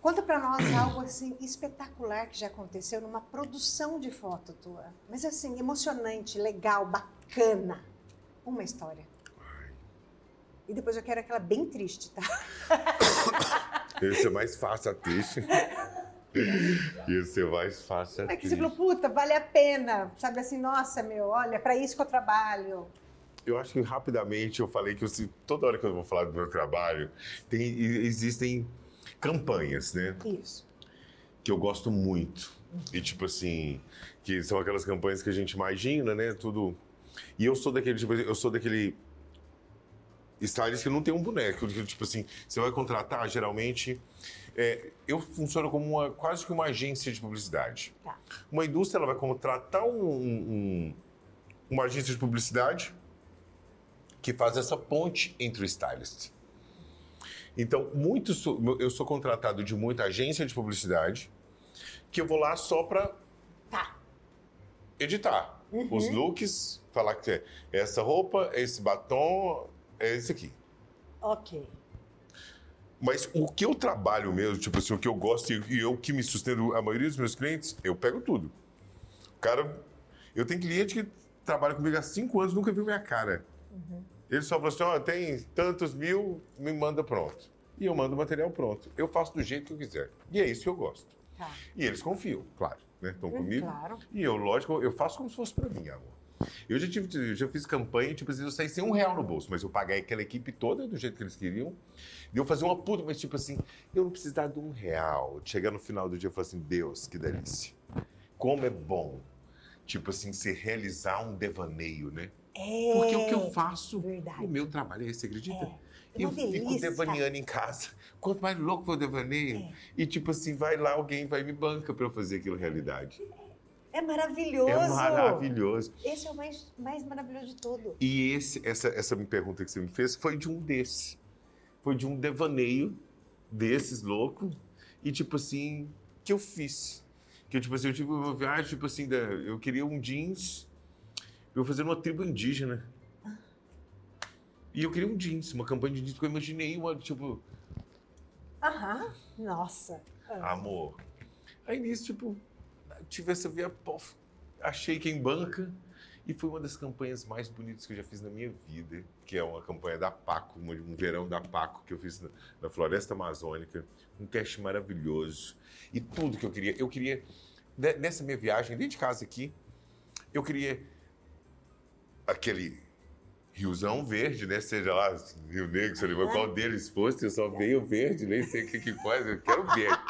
Conta pra nós algo assim espetacular que já aconteceu numa produção de foto tua. Mas assim, emocionante, legal, bacana. Uma história. E depois eu quero aquela bem triste, tá? Ia ser mais fácil a triste. Ia ser mais fácil É que você falou, puta, vale a pena. Sabe assim, nossa, meu, olha, pra isso que eu trabalho. Eu acho que rapidamente eu falei que eu, toda hora que eu vou falar do meu trabalho, tem, existem campanhas, né? Isso. que eu gosto muito. E tipo assim, que são aquelas campanhas que a gente imagina, né? Tudo. E eu sou daquele, tipo, eu sou daquele stylist que não tem um boneco. Tipo assim, você vai contratar, geralmente. é, eu funciono como uma, quase que uma agência de publicidade. Tá. Uma indústria ela vai contratar um- um- uma agência de publicidade que faz essa ponte entre o stylist. Então, muito eu sou contratado de muita agência de publicidade que eu vou lá só para Tá. editar os looks, falar que é essa roupa, esse batom, é esse aqui. Ok. Mas o que eu trabalho mesmo, tipo assim, o que eu gosto e e eu que me sustento, a maioria dos meus clientes, eu pego tudo. O cara, eu tenho cliente que trabalha comigo há cinco anos, nunca viu minha cara. Ele só falou assim, ó, tem tantos mil, me manda pronto. E eu mando o material pronto. Eu faço do jeito que eu quiser. E é isso que eu gosto. Tá. E eles confiam, claro, né? Estão comigo. Claro. E eu, lógico, eu faço como se fosse pra mim, amor. Eu já, tive, eu já fiz campanha, tipo assim, eu saí sem um real no bolso, mas eu paguei aquela equipe toda do jeito que eles queriam. E eu fazia uma puta, mas tipo assim, eu não precisava de um real. Chegar no final do dia e falar assim, Deus, que delícia. Como é bom, tipo assim, se realizar um devaneio, né? É. Porque o que eu faço, verdade. o meu trabalho é esse, você acredita? É. É Eu fico devaneando em casa. Quanto mais louco for o devaneio, É. e tipo assim, vai lá, alguém vai me banca pra eu fazer aquilo realidade. É maravilhoso. É maravilhoso. Esse é o mais, mais maravilhoso de tudo. E esse, essa, essa pergunta que você me fez foi de um desses. Foi de um devaneio desses louco. E tipo assim, que eu fiz. Que eu, tipo assim, eu tive uma viagem, tipo assim, da, eu queria um jeans, eu fazer uma tribo indígena. E eu queria um jeans, uma campanha de jeans, porque eu imaginei uma, tipo, Aham. Nossa. Amor. Aí nisso, tipo, tive essa via, pof, achei quem banca. E foi uma das campanhas mais bonitas que eu já fiz na minha vida, que é uma campanha da Paco, um verão da Paco, que eu fiz na, na Floresta Amazônica, um cast maravilhoso. E tudo que eu queria. Eu queria, ne- nessa minha viagem, dentro de casa aqui, eu queria aquele riozão verde, né? Seja lá, Rio Negro, sei lá, qual deles fosse, eu só veio verde, nem sei o que que faz, eu quero verde.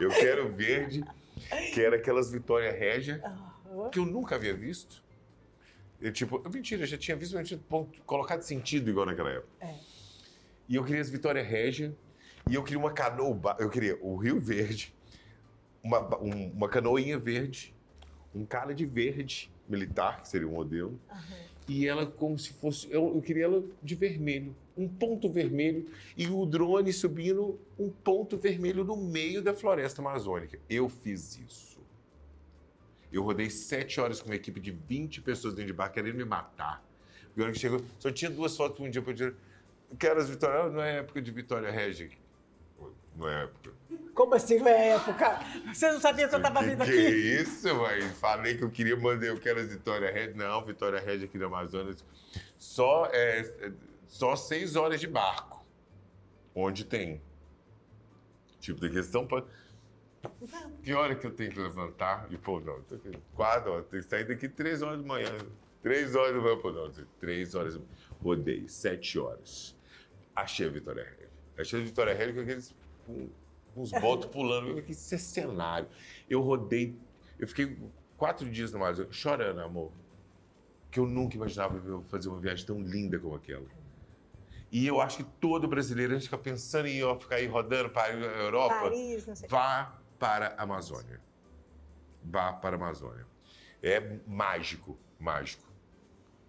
Eu quero verde, que era aquelas Vitória Régia, que eu nunca havia visto. Eu, tipo, mentira, eu já tinha visto, mas não tinha ponto- colocado sentido igual naquela época. É. E eu queria as Vitória Régia, e eu queria uma canoa, eu queria o Rio Verde, uma, um- uma canoinha verde, um cara de verde militar, que seria o modelo, e ela como se fosse, eu, eu queria ela de vermelho, um ponto vermelho, e o drone subindo um ponto vermelho no meio da floresta amazônica. Eu fiz isso. Eu rodei sete horas com uma equipe de 20 pessoas dentro de bar querendo me matar. E hora que chegou, só tinha duas fotos um dia para tirar. Quero as Vitória, não é época de Vitória Regia. Não é época. Como assim não é época? Você não sabia que eu estava que, vindo que aqui? é isso, mãe? Falei que eu queria mandar, eu quero as Vitória Regia. Não, Vitória Regia aqui no Amazonas. Só, é, é, só seis horas de barco. Onde tem. Tipo, da questão para. Que hora que eu tenho que levantar? E, pô, não, quatro horas, tem que sair daqui três horas da manhã. Três horas da manhã, pô, não, três horas. Rodei, sete horas. Achei a Vitória Regia. Achei a Vitória Regia com aqueles. Com, com os botos pulando. Falei, Isso é cenário. Eu rodei, eu fiquei quatro dias no Amazonas chorando, amor. Que eu nunca imaginava fazer uma viagem tão linda como aquela. E eu acho que todo brasileiro, antes de ficar pensando em ó, ficar aí rodando para a Europa, Paris, não sei. vá para a Amazônia. Vá para a Amazônia. É mágico, mágico,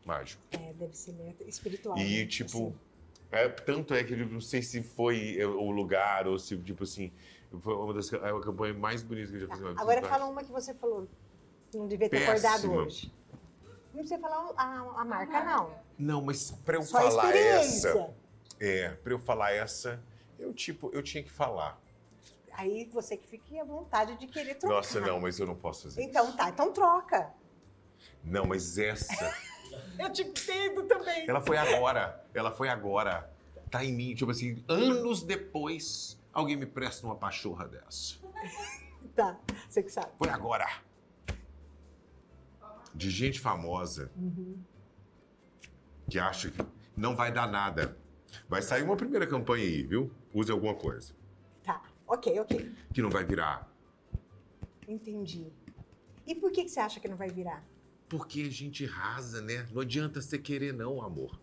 mágico. É, deve ser espiritual. E né? tipo, Assim. é, tanto é que eu não sei se foi é, o lugar ou se tipo assim, foi uma das é uma campanha mais bonitas que eu já fiz. Agora fala uma que você falou. Não devia ter acordado Péssima. hoje. Não precisa falar a, a marca, não. Não, mas para eu Só falar essa, é, para eu falar essa, eu tipo, eu tinha que falar. Aí você que fique à vontade de querer trocar. Nossa, não, mas eu não posso fazer Então isso. tá, então troca. Não, mas essa Eu te entendo também. Ela foi agora. Ela foi agora. Tá em mim. Tipo assim, anos depois, alguém me presta uma pachorra dessa. Tá, você que sabe. Foi agora. De gente famosa que acha que não vai dar nada. Vai sair uma primeira campanha aí, viu? Use alguma coisa. Ok, ok. Que não vai virar. Entendi. E por que, que você acha que não vai virar? Porque a gente rasa, né? Não adianta você querer, não, amor.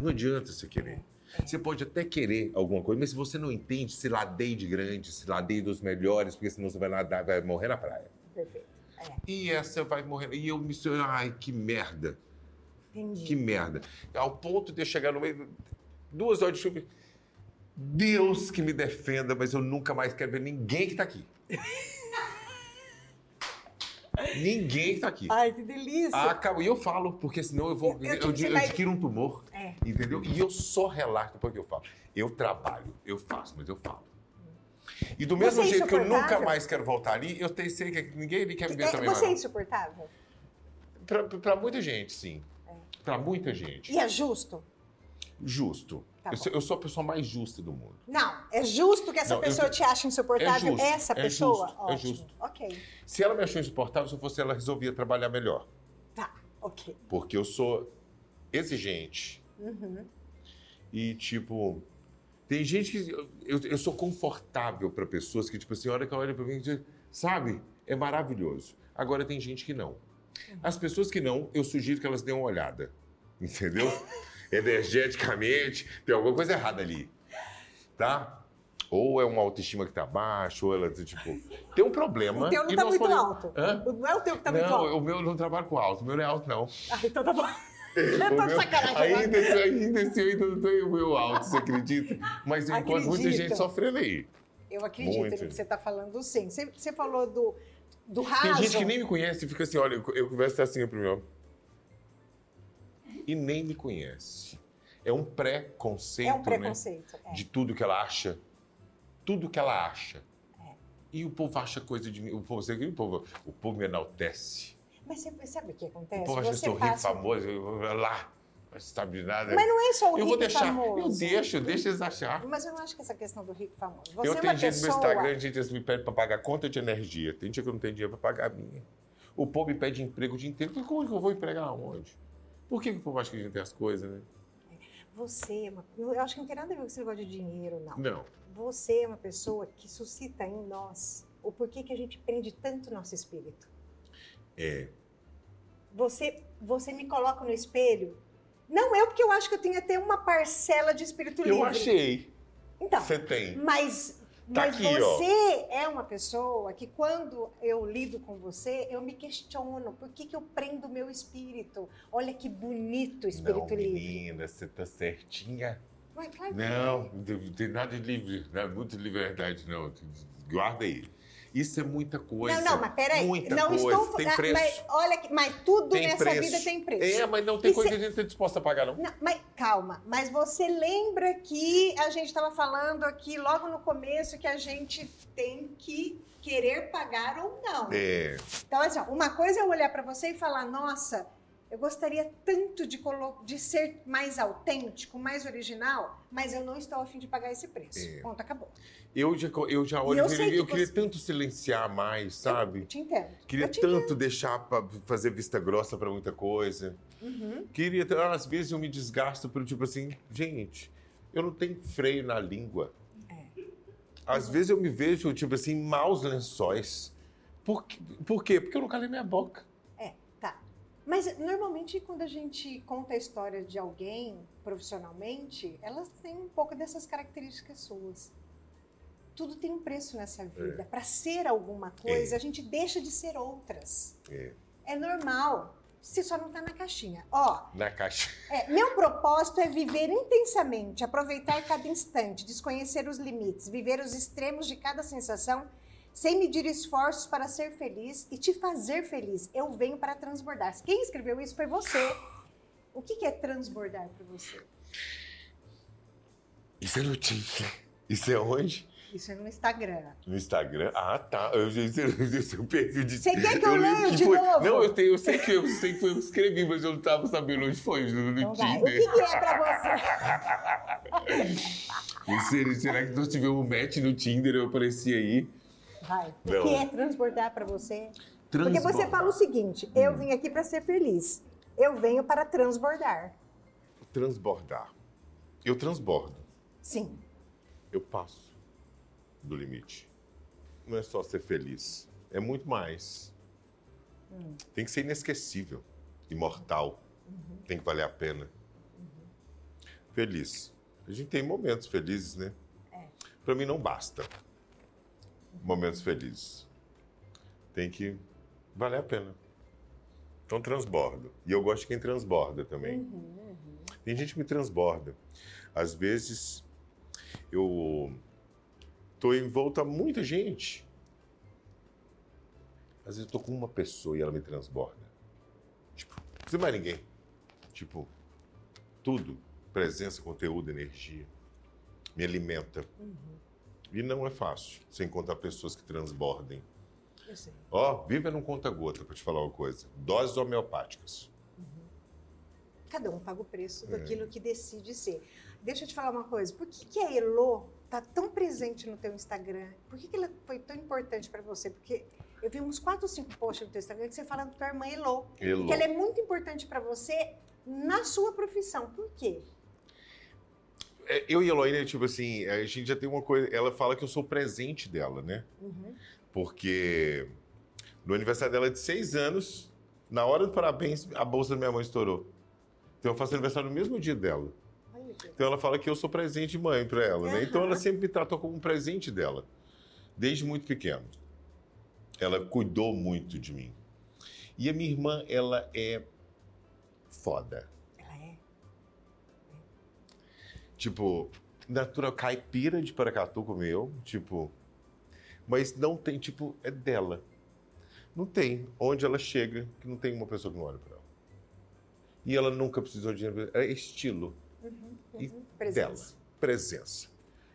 Não adianta você querer. Você pode até querer alguma coisa, mas se você não entende, se ladeie de grande, se ladeie dos melhores, porque senão você vai nadar, vai morrer na praia. Perfeito. É, E essa vai morrer. E eu me. Ai, que merda. entendi. Que merda. Ao ponto de eu chegar no meio. Duas horas de chuva. Deus que me defenda, mas eu nunca mais quero ver ninguém que tá aqui. ninguém que tá aqui. Ai, que delícia. Ah, acabou. E eu falo, porque senão eu vou. Eu- eu Eu, eu adquiro um tumor. É. Entendeu? E eu só relaxo depois que eu falo. Eu trabalho, eu faço, mas eu falo. E do mesmo Você é jeito que eu nunca mais quero voltar ali, eu tenho, sei que ninguém quer me ver É, também. você é insuportável? pra muita gente, sim. Pra muita gente. E é justo? Justo. Tá eu, sou, eu sou a pessoa mais justa do mundo. Não, é justo que essa Não, eu pessoa tô- te ache insuportável? É justo, essa é pessoa? justo, é justo. Ok. Se ela me achou insuportável, se eu fosse ela, resolvia trabalhar melhor. Tá, ok. Porque eu sou exigente. Uhum. E, tipo, tem gente que. Eu, eu sou confortável para pessoas que, tipo assim, a hora que olha para mim e diz, sabe, é maravilhoso. Agora tem gente que não. As pessoas que não, eu sugiro que elas dêem uma olhada. Entendeu? Energeticamente, tem alguma coisa errada ali. Tá? Ou é uma autoestima que tá baixa, ou ela, tipo, tem um problema. O teu não e tá muito alto. Hã? Não é o teu que tá muito não, alto. o meu não trabalho com alto, o meu não é alto, não. Ah, então tá bom. Tô de meu- sacanagem ainda, ainda eu ainda não tenho o meu alto, você acredita? Mas eu encontro muita gente sofrendo aí. Eu acredito Muito. no que você está falando, sim. Você, você falou do. do raso. Tem gente que nem me conhece e fica assim, olha, eu, eu converso assim pro meu. E nem me conhece. É um preconceito, É um né? preconceito. é. De tudo que ela acha. Tudo que ela acha. E o povo acha coisa de mim. O povo, o povo, o povo me enaltece. Mas você sabe o que O acontece? povo acha Você sou rico, passa- famoso, lá, sabe de nada. Mas não é só o eu rico vou deixar. famoso. Eu deixo, deixa eles achar. Mas eu não acho que essa questão do rico famoso. Você eu é tenho uma dia no pessoa... Instagram, gente eles me pedem para pagar conta de energia. Tem dia que eu não tenho dinheiro para pagar a minha. O povo me pede emprego o dia inteiro. Como é que eu vou empregar onde? Por que, que o povo acha que a gente tem as coisas, né? Você é uma... Eu acho que não tem nada a ver com esse negócio de dinheiro, não. Não. Você é uma pessoa que suscita em nós o porquê que a gente prende tanto nosso espírito. É. Você, você me coloca no espelho. Não eu, porque eu acho que eu tenho até uma parcela de espírito livre. Eu achei. Então, Você tem. mas, Tá mas aqui, ó. você é uma pessoa que quando eu lido com você, eu me questiono por que, que eu prendo o meu espírito. Olha que bonito o espírito Não, livre. menina, você tá certinha. Mas claro que Não, é. não tem- nada de livre, não é muito de liberdade, não. Guarda aí. Isso é muita coisa. Não, não, mas peraí. Muita não coisa. estou Tem ah, preço. Mas, olha, que- mas tudo Tem nessa preço. vida tem preço. É, mas não tem E coisa que a gente está disposta a pagar, não. Não, mas calma, mas você lembra que a gente estava falando aqui logo no começo que a gente tem que querer pagar ou não. É. Então, assim, uma coisa é eu olhar para você e falar, nossa, eu gostaria tanto de, de ser mais autêntico, mais original, mas eu não estou afim de pagar esse preço. É. Ponto, acabou. Eu já, eu já olho eu e eu, que eu queria você- tanto silenciar mais, Eu sabe? te entendo. Queria eu te tanto deixar pra fazer vista grossa pra muita coisa. Uhum. Queria, às vezes eu me desgasto pelo tipo assim, gente, eu não tenho freio na língua. É. Às vezes eu me vejo, tipo assim, maus lençóis. Por? Por quê? Porque eu não calei minha boca. É. Mas normalmente quando a gente conta a história de alguém profissionalmente, elas têm um pouco dessas características suas. Tudo tem um preço nessa vida. Para ser alguma coisa, É. a gente deixa de ser outras. É. É normal. Se só não tá na caixinha. Ó, Na caixa. é, meu propósito é viver intensamente, aproveitar cada instante, desconhecer os limites, viver os extremos de cada sensação, sem medir esforços para ser feliz e te fazer feliz. Eu venho para transbordar. Quem escreveu isso foi você. O que que é transbordar para você? Isso é no Tinder. Isso é onde? Isso é no Instagram. No Instagram? Ah, tá. Eu o seu perfil de. Você quer que eu lembro leia de foi- novo? Não, eu, tenho, eu sei que eu sei que foi eu escrevi, mas eu não estava sabendo onde foi. No, no Então vai. O Tinder. que, que é para você? E será, será que nós tivemos um match no Tinder eu apareci aí? Vai. O Não. que é transbordar para você? Porque você fala o seguinte: eu vim aqui para ser feliz. Eu venho para transbordar. Transbordar. Eu transbordo. Sim. Eu passo do limite. Não é só ser feliz. É muito mais. Tem que ser inesquecível, imortal. Tem que valer a pena. Feliz. A gente tem momentos felizes, né? É. Para mim não basta. Momentos felizes. Tem que valer a pena. Então transbordo. E eu gosto de quem transborda também. Uhum, Tem gente que me transborda. Às vezes eu tô em volta a muita gente. Às vezes eu tô com uma pessoa e ela me transborda. Tipo, não precisa mais ninguém. Tipo, tudo. Presença, conteúdo, energia. Me alimenta. uhum. E não é fácil você encontrar pessoas que transbordem. Eu sei. Ó, viva num conta-gota, pra te falar uma coisa. Doses homeopáticas. Cada um paga o preço É. daquilo que decide ser. Deixa eu te falar uma coisa. Por que, que a Elo tá tão presente no teu Instagram? Por que, que ela foi tão importante para você? Porque eu vi uns 4 ou 5 posts no teu Instagram que você fala da tua irmã Elo. Elo. Que ela é muito importante para você na sua profissão. Por quê? É, Eu e a Heloína, tipo assim, a gente já tem uma coisa. Ela fala que eu sou presente dela, né? Uhum. Porque no aniversário dela de seis anos, na hora do parabéns, a bolsa da minha mãe estourou. Então eu faço aniversário no mesmo dia dela. Então ela fala que eu sou presente de mãe para ela, né? Então ela sempre me tratou como um presente dela, desde muito pequeno. Ela cuidou muito de mim. E a minha irmã, ela é foda. Tipo, natural caipira de Paracatu como eu, tipo, mas não tem, tipo, é dela. Não tem. Onde ela chega, que não tem uma pessoa que não olha para ela. E ela nunca precisou de dinheiro. É estilo. Uhum, E uhum. dela. Presença. Presença.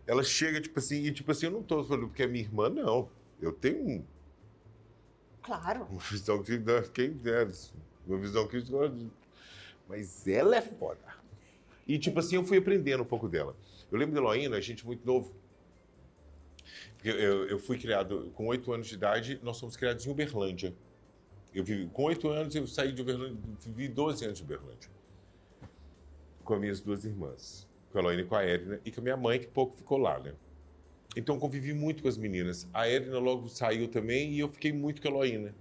Ela chega, tipo assim, e tipo assim, eu não tô falando porque é minha irmã, não. Eu tenho um- Claro. uma visão que quem dera. Uma visão que. Mas ela é foda. E tipo assim, eu fui aprendendo um pouco dela. Eu lembro da Heloína, a gente muito novo. Porque Eu, eu fui criado com oito anos de idade, nós fomos criados em Uberlândia. Eu vivi, com oito anos eu saí de Uberlândia, vivi 12 anos de Uberlândia. Com as minhas duas irmãs, com a Heloína e com a Érina, e com a minha mãe, que pouco ficou lá, né? Então convivi muito com as meninas. A Érina logo saiu também e eu fiquei muito com a Heloína.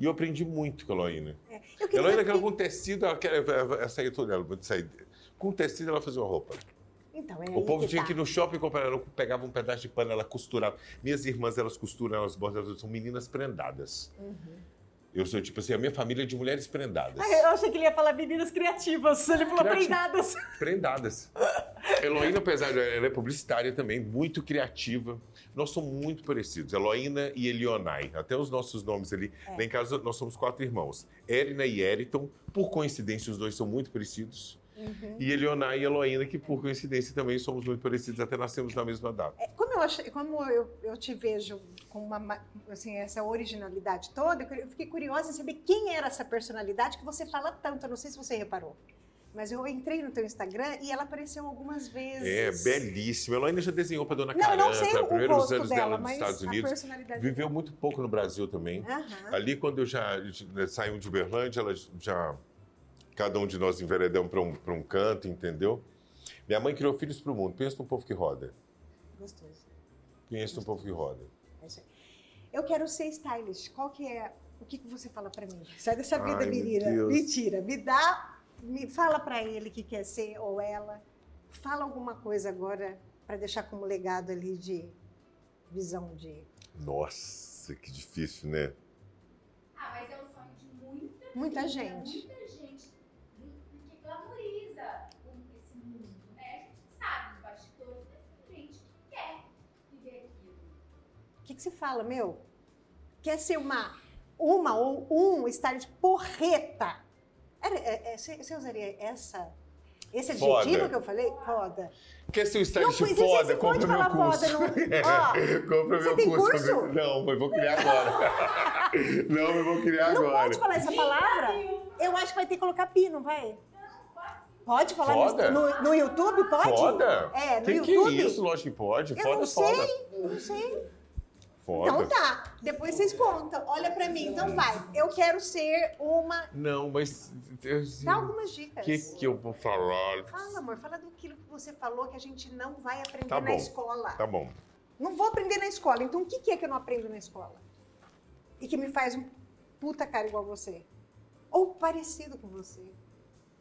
E eu aprendi muito com a Heloína. É. Eu Heloína, que- com tecido, ela, quer- ela, ela saía toda ela, saía, com tecido ela fazia uma roupa. Então, é O povo que tinha tá. que ir no shopping comprar, ela pegava um pedaço de pano, ela costurava. Minhas irmãs, elas costuram, elas bordam, elas são meninas prendadas. Uhum. Eu sou, tipo assim, a minha família é de mulheres prendadas. Ah, eu achei que ele ia falar meninas criativas. Ele falou Criativo. prendadas. Prendadas. Heloína, apesar de ela é publicitária também, muito criativa. Nós somos muito parecidos. Heloína e Elionai. Até os nossos nomes ali. É. Lá em casa, nós somos quatro irmãos. Érina e Eriton, por coincidência, os dois são muito parecidos. Uhum. E Elionai e Heloína, que por coincidência também somos muito parecidos, até nascemos na mesma data. É, Como, eu, achei, como eu, eu te vejo com uma, ma- assim, essa originalidade toda, eu fiquei curiosa em saber quem era essa personalidade que você fala tanto. Eu não sei se você reparou. Mas eu entrei no teu Instagram e ela apareceu algumas vezes. É, belíssima. Heloína já desenhou para Dona Não, Caramba, não sei o primeiros anos dela, dela nos Estados Unidos. Viveu muito pouco no Brasil também. Aham. Ali, quando eu já saímos de Uberlândia, ela já. Cada um de nós enveredamos para um, pra um canto, entendeu? Minha mãe criou filhos para o mundo. Pensa num povo que roda. Gostoso. Pensa num povo que roda. É isso aí. Eu quero ser stylish. Qual que é? O que, que você fala pra mim? Sai dessa vida, Ai, menina. Mentira. Me dá, me fala pra ele que quer ser ou ela. Fala alguma coisa agora pra deixar como legado ali de visão de Nossa, que difícil, né? Ah, mas é o sonho de muita, muita gente. Muita gente porque glamoriza o- esse mundo, né? A gente sabe os bastidores, mas tem gente que quer viver aquilo. O que, que se fala, meu? Quer ser uma, uma ou um stylist porreta? Era- é- é- Você você usaria essa, esse Foda. adjetivo que eu falei? Foda. Quer ser um stylist Não, mas foda? você pode Compra meu falar curso. foda, não- É, compra você meu tem curso. curso? Não, eu vou criar agora. não, eu vou criar Não agora. pode falar essa palavra? Eu acho que vai ter que colocar pi, não vai? Pode falar no- Foda? no, no YouTube? Pode? Foda? É, no que YouTube. que é isso? Lógico que pode. Eu foda, não foda. sei, não sei. Foda. Então tá, depois vocês contam. Olha pra mim, então vai. Eu quero ser uma... Não, mas. Dá algumas dicas. O que, que eu vou falar? Fala, amor, fala do que você falou que a gente não vai aprender Tá na escola. Tá bom. Não vou aprender na escola. Então o que que é que eu não aprendo na escola? E que me faz um puta cara igual você? Ou parecido com você?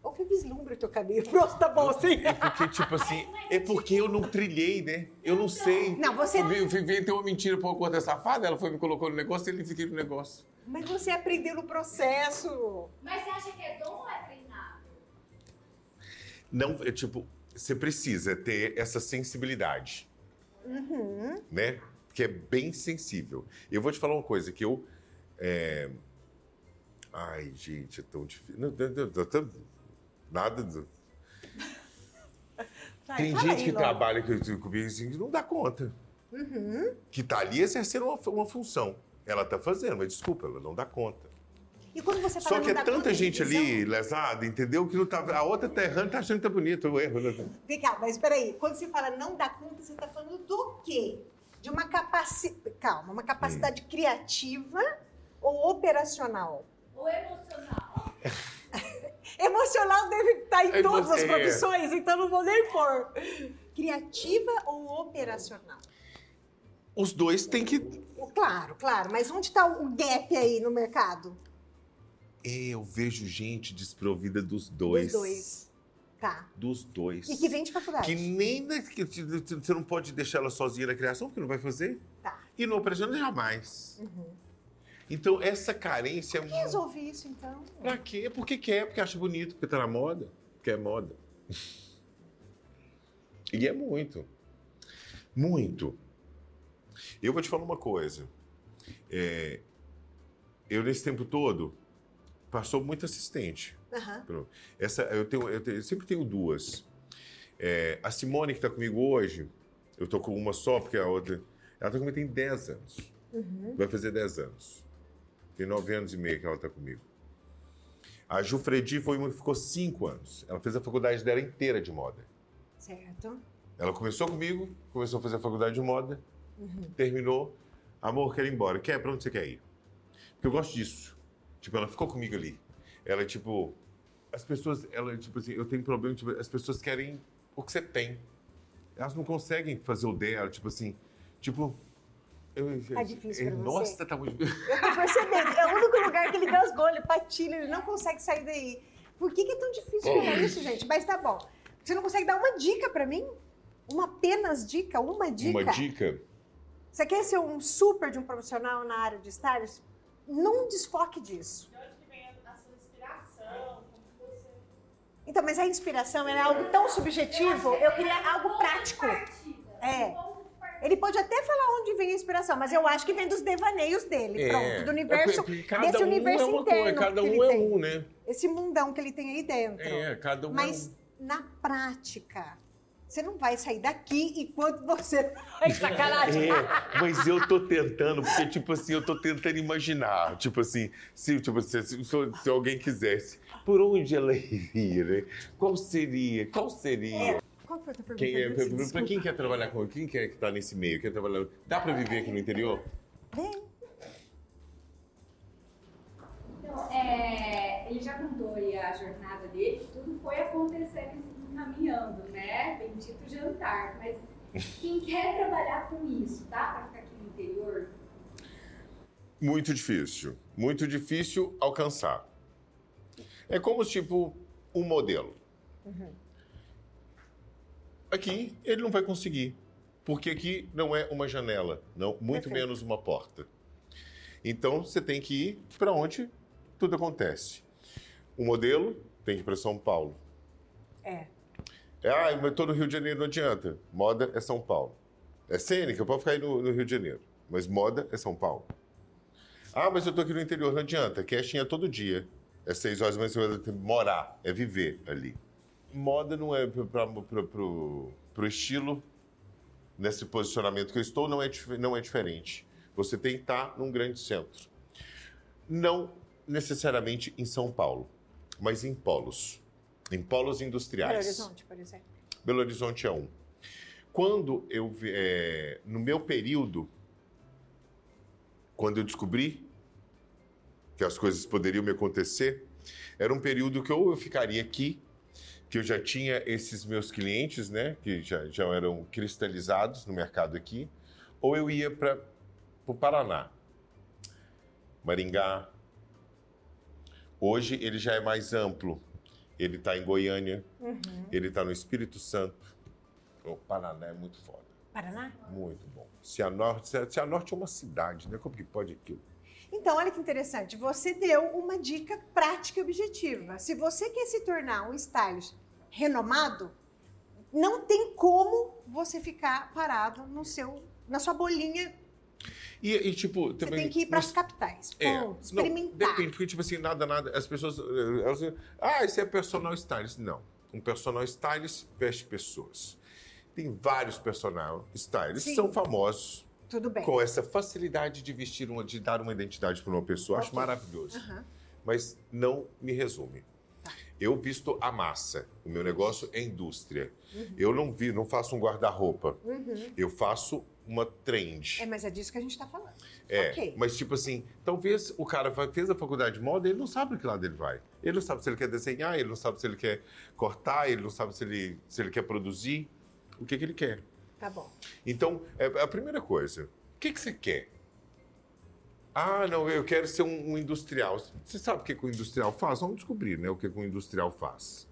Ou que vislumbra o teu caminho? Pronto, tá bom, assim. É porque, tipo assim, é porque eu não trilhei, né? Eu não sei. Não, você- Eu vi- eu vi- tem uma mentira pra uma conta safada, ela foi me colocou no negócio e ele fiquei no negócio. Mas você aprendeu no processo. Mas você acha que é dom ou é treinado? Não, é tipo, você precisa ter essa sensibilidade, Uhum. né? Que é bem sensível. Eu vou te falar uma coisa que eu. é, Ai, gente, é tão difícil. Não, não, não, não, não, Nada. do- Vai, Tem gente aí, que Laura. trabalha com- comigo assim que não dá conta. Uhum. Que tá ali exercendo uma, uma função. Ela tá fazendo, mas desculpa, ela não dá conta. E quando você Só fala que não é tanta gente ali lesada, entendeu? Que não tá, a outra tá errando, tá achando que tá bonito o erro. Né? Vem cá, mas peraí. Quando você fala não dá conta, você está falando do quê? De uma capacidade. Calma, uma capacidade Hum. criativa ou operacional? Ou emocional? Emocional deve estar em É, todas as você- profissões, então não vou nem pôr. Criativa ou operacional? Os dois têm que. Claro, claro, mas onde está o gap aí no mercado? É, eu vejo gente desprovida dos dois. Dos dois. Tá. Dos dois. E que vem de faculdade. Que nem. da- que você não pode deixar ela sozinha na criação, porque não vai fazer. Tá. E no operacional, jamais. Uhum. Então, essa carência é Por que resolvi isso, então? Pra quê? Porque quer, porque acha bonito, porque tá na moda. Porque é moda. E é muito. Muito. Eu vou te falar uma coisa. É, eu nesse tempo todo passou muito assistente. Pronto. Essa, eu, tenho, eu, tenho- eu sempre tenho duas. É, a Simone, que está comigo hoje, eu tô com uma só, porque a outra. Ela está comigo tem 10 anos. Vai fazer 10 anos. Tem 9 anos e meio que ela está comigo. A Ju Fredi foi uma que ficou 5 anos. Ela fez a faculdade dela inteira de moda. Certo. Ela começou comigo, começou a fazer a faculdade de moda, terminou. Amor, quero ir embora. Quer? Pra onde você quer ir? Porque eu gosto disso. Tipo, ela ficou comigo ali. Ela, tipo. As pessoas, ela, tipo assim, eu tenho problema, tipo, as pessoas querem o que você tem. Elas não conseguem fazer o dela, tipo assim. Tipo. Eu, Tá difícil pra você? Nossa, tá muito. Eu tô percebendo. É o único lugar que ele gasgou, ele patilha, ele não consegue sair daí. Por que, que é tão difícil falar isso, gente? Mas tá bom. Você não consegue dar uma dica pra mim? Uma apenas dica? Uma dica? Uma dica. Você quer ser um super de um profissional na área de stylist? Não desfoque disso. De onde que vem a, sua inspiração? Como que você... Então, mas a inspiração é algo tão subjetivo, eu queria algo prático. É. Ele pode até falar onde vem a inspiração, mas eu acho que vem dos devaneios dele, pronto, do universo, É, porque cada desse um universo é uma interno coisa, cada um ele é tem. um, né? Esse mundão que ele tem aí dentro. É, cada um Mas é um. na prática, você não vai sair daqui enquanto você. Ai, sacanagem! É, mas eu tô tentando, porque, tipo assim, eu tô tentando imaginar. Tipo assim, se, tipo, se, se, se alguém quisesse, por onde ela iria, né? Qual seria? Qual seria? Qual foi a tua pergunta? Quem é, pra, quem quer trabalhar com quem quer que tá nesse meio, quer trabalhar. Dá pra viver aqui no interior? Vem. Então, é, ele já contou aí a jornada dele, tudo foi acontecendo e caminhando, né? Bendito jantar. Mas quem quer trabalhar com isso, tá? Pra ficar aqui no interior, Muito difícil. Muito difícil alcançar. É como tipo um modelo. Aqui ele não vai conseguir, porque aqui não é uma janela, não, muito Perfeito. menos uma porta. Então você tem que ir para onde tudo acontece. O modelo tem que ir para São Paulo. É. É, ah, mas tô no Rio de Janeiro, não adianta. Moda é São Paulo. É cênica, pode ficar aí no, no Rio de Janeiro. Mas moda é São Paulo. Ah, mas eu tô aqui no interior, não adianta. Casting é todo dia. É seis horas, mas você vai morar, é viver ali. Moda não é para o estilo, nesse posicionamento que eu estou, não é, não é diferente. Você tem que estar num grande centro. Não necessariamente em São Paulo, mas em polos. Em polos Belo industriais. Horizonte, por exemplo. Belo Horizonte é um. Quando eu, é, no meu período, quando eu descobri que as coisas poderiam me acontecer, era um período que ou eu ficaria aqui, que eu já tinha esses meus clientes, né, que já, já eram cristalizados no mercado aqui, ou eu ia para o Paraná, Maringá. Hoje ele já é mais amplo. Ele está em Goiânia, ele está no Espírito Santo. O Paraná é muito foda. Paraná? Muito bom. Cianorte, Cianorte é uma cidade, né? Como que pode aquilo? Então, olha que interessante. Você deu uma dica prática e objetiva. Se você quer se tornar um stylist renomado, não tem como você ficar parado no seu, na sua bolinha. E, e, tipo, Você também. tem que ir para as capitais. É, Ponto. não, experimentar. depende, porque, tipo assim, nada, nada. As pessoas. eh, Elas, ah, esse é personal stylist. Não. Um personal stylist veste pessoas. Tem vários personal stylists Sim. que são famosos Tudo bem. com essa facilidade de vestir, uma, de dar uma identidade para uma pessoa. Acho Ok. maravilhoso. Aham. Mas não me resume. Eu visto a massa. O meu negócio é indústria. Eu não vi, não faço um guarda-roupa. Uhum. Eu faço uma trend. É, mas é disso que a gente está falando. É, ok. mas tipo assim, talvez o cara fez a faculdade de moda, ele não sabe que lado ele vai. Ele não sabe se ele quer desenhar, ele não sabe se ele quer cortar, ele não sabe se ele, se ele quer produzir, o que, que ele quer. Tá bom. Então, é a primeira coisa, o que, que você quer? Ah, não, eu quero ser um, um industrial. Você sabe o que, que o industrial faz? Vamos descobrir, né, o que, que o industrial faz.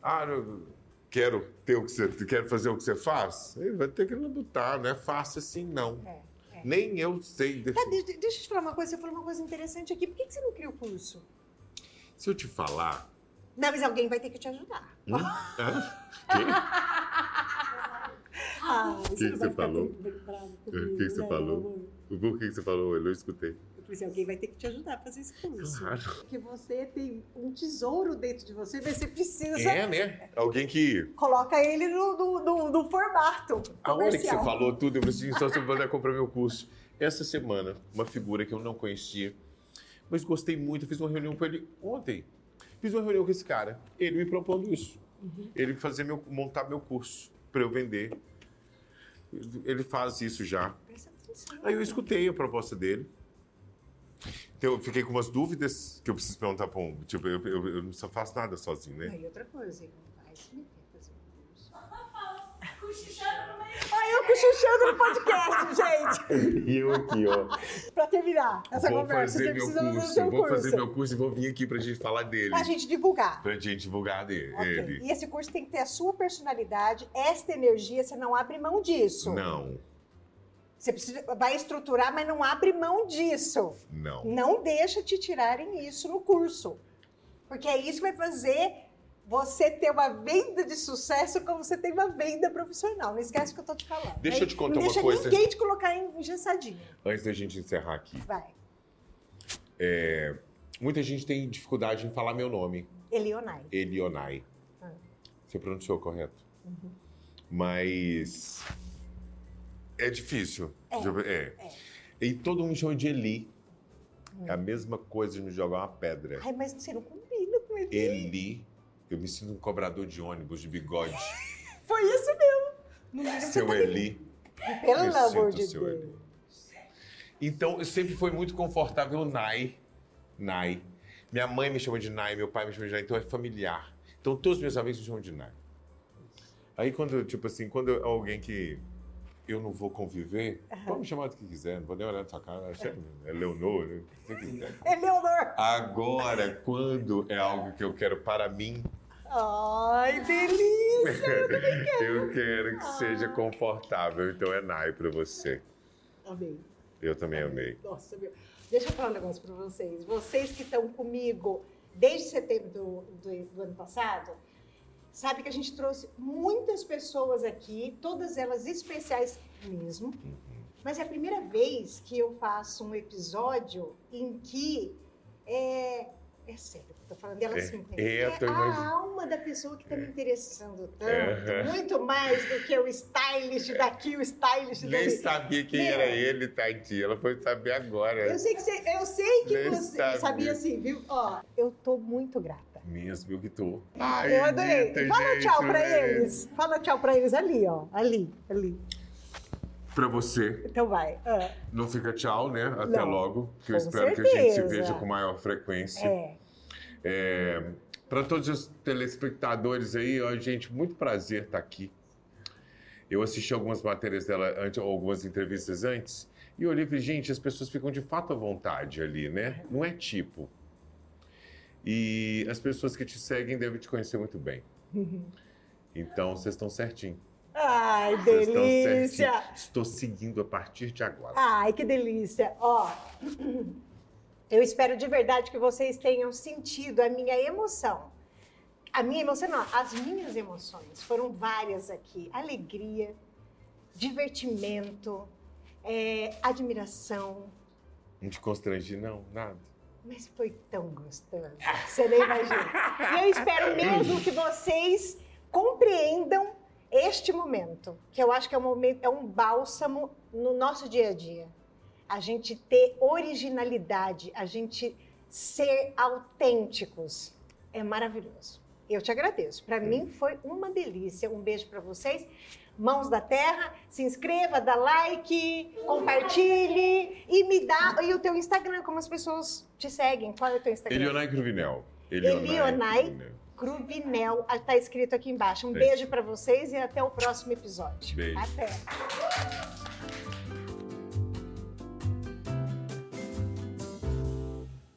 Ah, eu quero ter o que você, quero fazer o que você faz? Ele vai ter que lutar, não é fácil assim, não. É, é. Nem eu sei Tá, definir. de- deixa eu te falar uma coisa. Você falou uma coisa interessante aqui. Por que, que você não cria o curso? Se eu te falar. Não, mas alguém vai ter que te ajudar. Hum? Hã? Ah, que você falou? O que, que você falou? Por que que você falou? Eu não escutei. Eu falei assim, alguém vai ter que te ajudar a fazer esse curso. Claro. Porque você tem um tesouro dentro de você, mas você precisa... É, né? Alguém que. Coloca ele no, no, no- no formato A hora que você falou tudo, eu falei assim: só você vai comprar meu curso. Essa semana, uma figura que eu não conhecia, mas gostei muito. Fiz uma reunião com ele ontem. Fiz uma reunião com esse cara. Ele me propondo isso. Ele fazer meu, montar meu curso para eu vender. Ele faz isso já. Aí eu escutei a proposta dele. Então, eu fiquei com umas dúvidas que eu preciso perguntar para um. Tipo, eu, eu, eu não só faço nada sozinho, né? E outra coisa, ele não vai se meter a fazer um curso. Cochichando no meio. Ai, eu cochichando no podcast, gente! E eu aqui, ó. Pra terminar essa vou conversa, fazer você meu precisa fazer o curso, vou curso. fazer meu curso e vou vir aqui pra gente falar dele. Pra gente divulgar. Pra gente divulgar dele. Ok. ele. E esse curso tem que ter a sua personalidade, esta energia, você não abre mão disso. Não, Você precisa, vai estruturar, mas não abre mão disso. não. Não deixa te tirarem isso no curso. Porque é isso que vai fazer você ter uma venda de sucesso como você tem uma venda profissional. Não esquece o que eu tô te falando. Deixa né? eu te contar não uma deixa coisa. ninguém te colocar em engessadinho. Antes da gente encerrar aqui. Vai. Muita gente tem dificuldade em falar meu nome, Elionai. Elionai. Ah. Você pronunciou correto? Uhum. Mas é difícil. É, É. E todo mundo chama de Eli. É a mesma coisa de me jogar uma pedra. Ai, mas você não combina com ele. Eli, eu me sinto um cobrador de ônibus, de bigode. Foi isso mesmo. Você Seu tá Eli. Pelo Me amor sinto de seu Deus. Eli. Então, sempre foi muito confortável Nai. Nai. Minha mãe me chama de Nai, meu pai me chama de Nai, então é familiar. Então, todos os meus amigos me chamam de Nai. Aí, quando, tipo assim, quando é alguém que eu não vou conviver, pode me chamar do que quiser, não vou nem olhar na sua cara. É Leonor, né? quiser. Eleonor. Agora, quando é algo que eu quero para mim, Ai, delícia. eu quero que seja confortável. Então, é Nai para você. Amei. Eu também amei. Nossa, meu. Deixa eu falar um negócio para vocês. Vocês que estão comigo desde setembro do, do- do ano passado, sabe que a gente trouxe muitas pessoas aqui, todas elas especiais mesmo. Mas é a primeira vez que eu faço um episódio em que é. É sério, eu tô falando dela É, assim. é, eu tô a alma da pessoa que está me interessando tanto, É. muito mais do que o stylist daqui, o stylist Nem dali. sabia quem Meu. era ele, tadinha. Ela foi saber agora. Eu sei que, você, eu sei que Nem você sabia. sabia assim, viu? Ó, eu tô muito grata. Mesmo, eu que tô. eu adorei. Fala gente, tchau pra eles. Fala tchau pra eles ali, ó. Ali, ali. Pra você, Então vai. Ah, não fica tchau, né? Até Não. logo. Que eu Com espero que a gente se certeza. veja com maior frequência. é. É, para todos os telespectadores aí, ó, gente, muito prazer estar aqui. Eu assisti algumas matérias dela antes, ou algumas entrevistas antes, e olhei e gente, as pessoas ficam de fato à vontade ali, né? Não é tipo. E as pessoas que te seguem devem te conhecer muito bem. Então, vocês estão certinho. Ai, Vocês delícia. Estou seguindo a partir de agora. Ai, que delícia. Ó, eu espero de verdade que vocês tenham sentido a minha emoção. A minha emoção, não, as minhas emoções. Foram várias aqui. Alegria, divertimento, é, admiração. Não te constrangi, não? Nada. Mas foi tão gostoso. Você nem imagina. E eu espero mesmo que vocês compreendam este momento, que eu acho que é um momento, é um bálsamo no nosso dia a dia. A gente ter originalidade, a gente ser autênticos. É maravilhoso. Eu te agradeço. Para mim foi uma delícia. Um beijo para vocês. Mãos da Terra, se inscreva, dá like, compartilhe e me dá e o teu Instagram, como as pessoas te seguem. Qual é o teu Instagram? Elionai Cruvinel. Elionai Cruvinel. Cruvinel, está escrito aqui embaixo. Um Beijo. beijo para vocês e até o próximo episódio. Beijo. Até.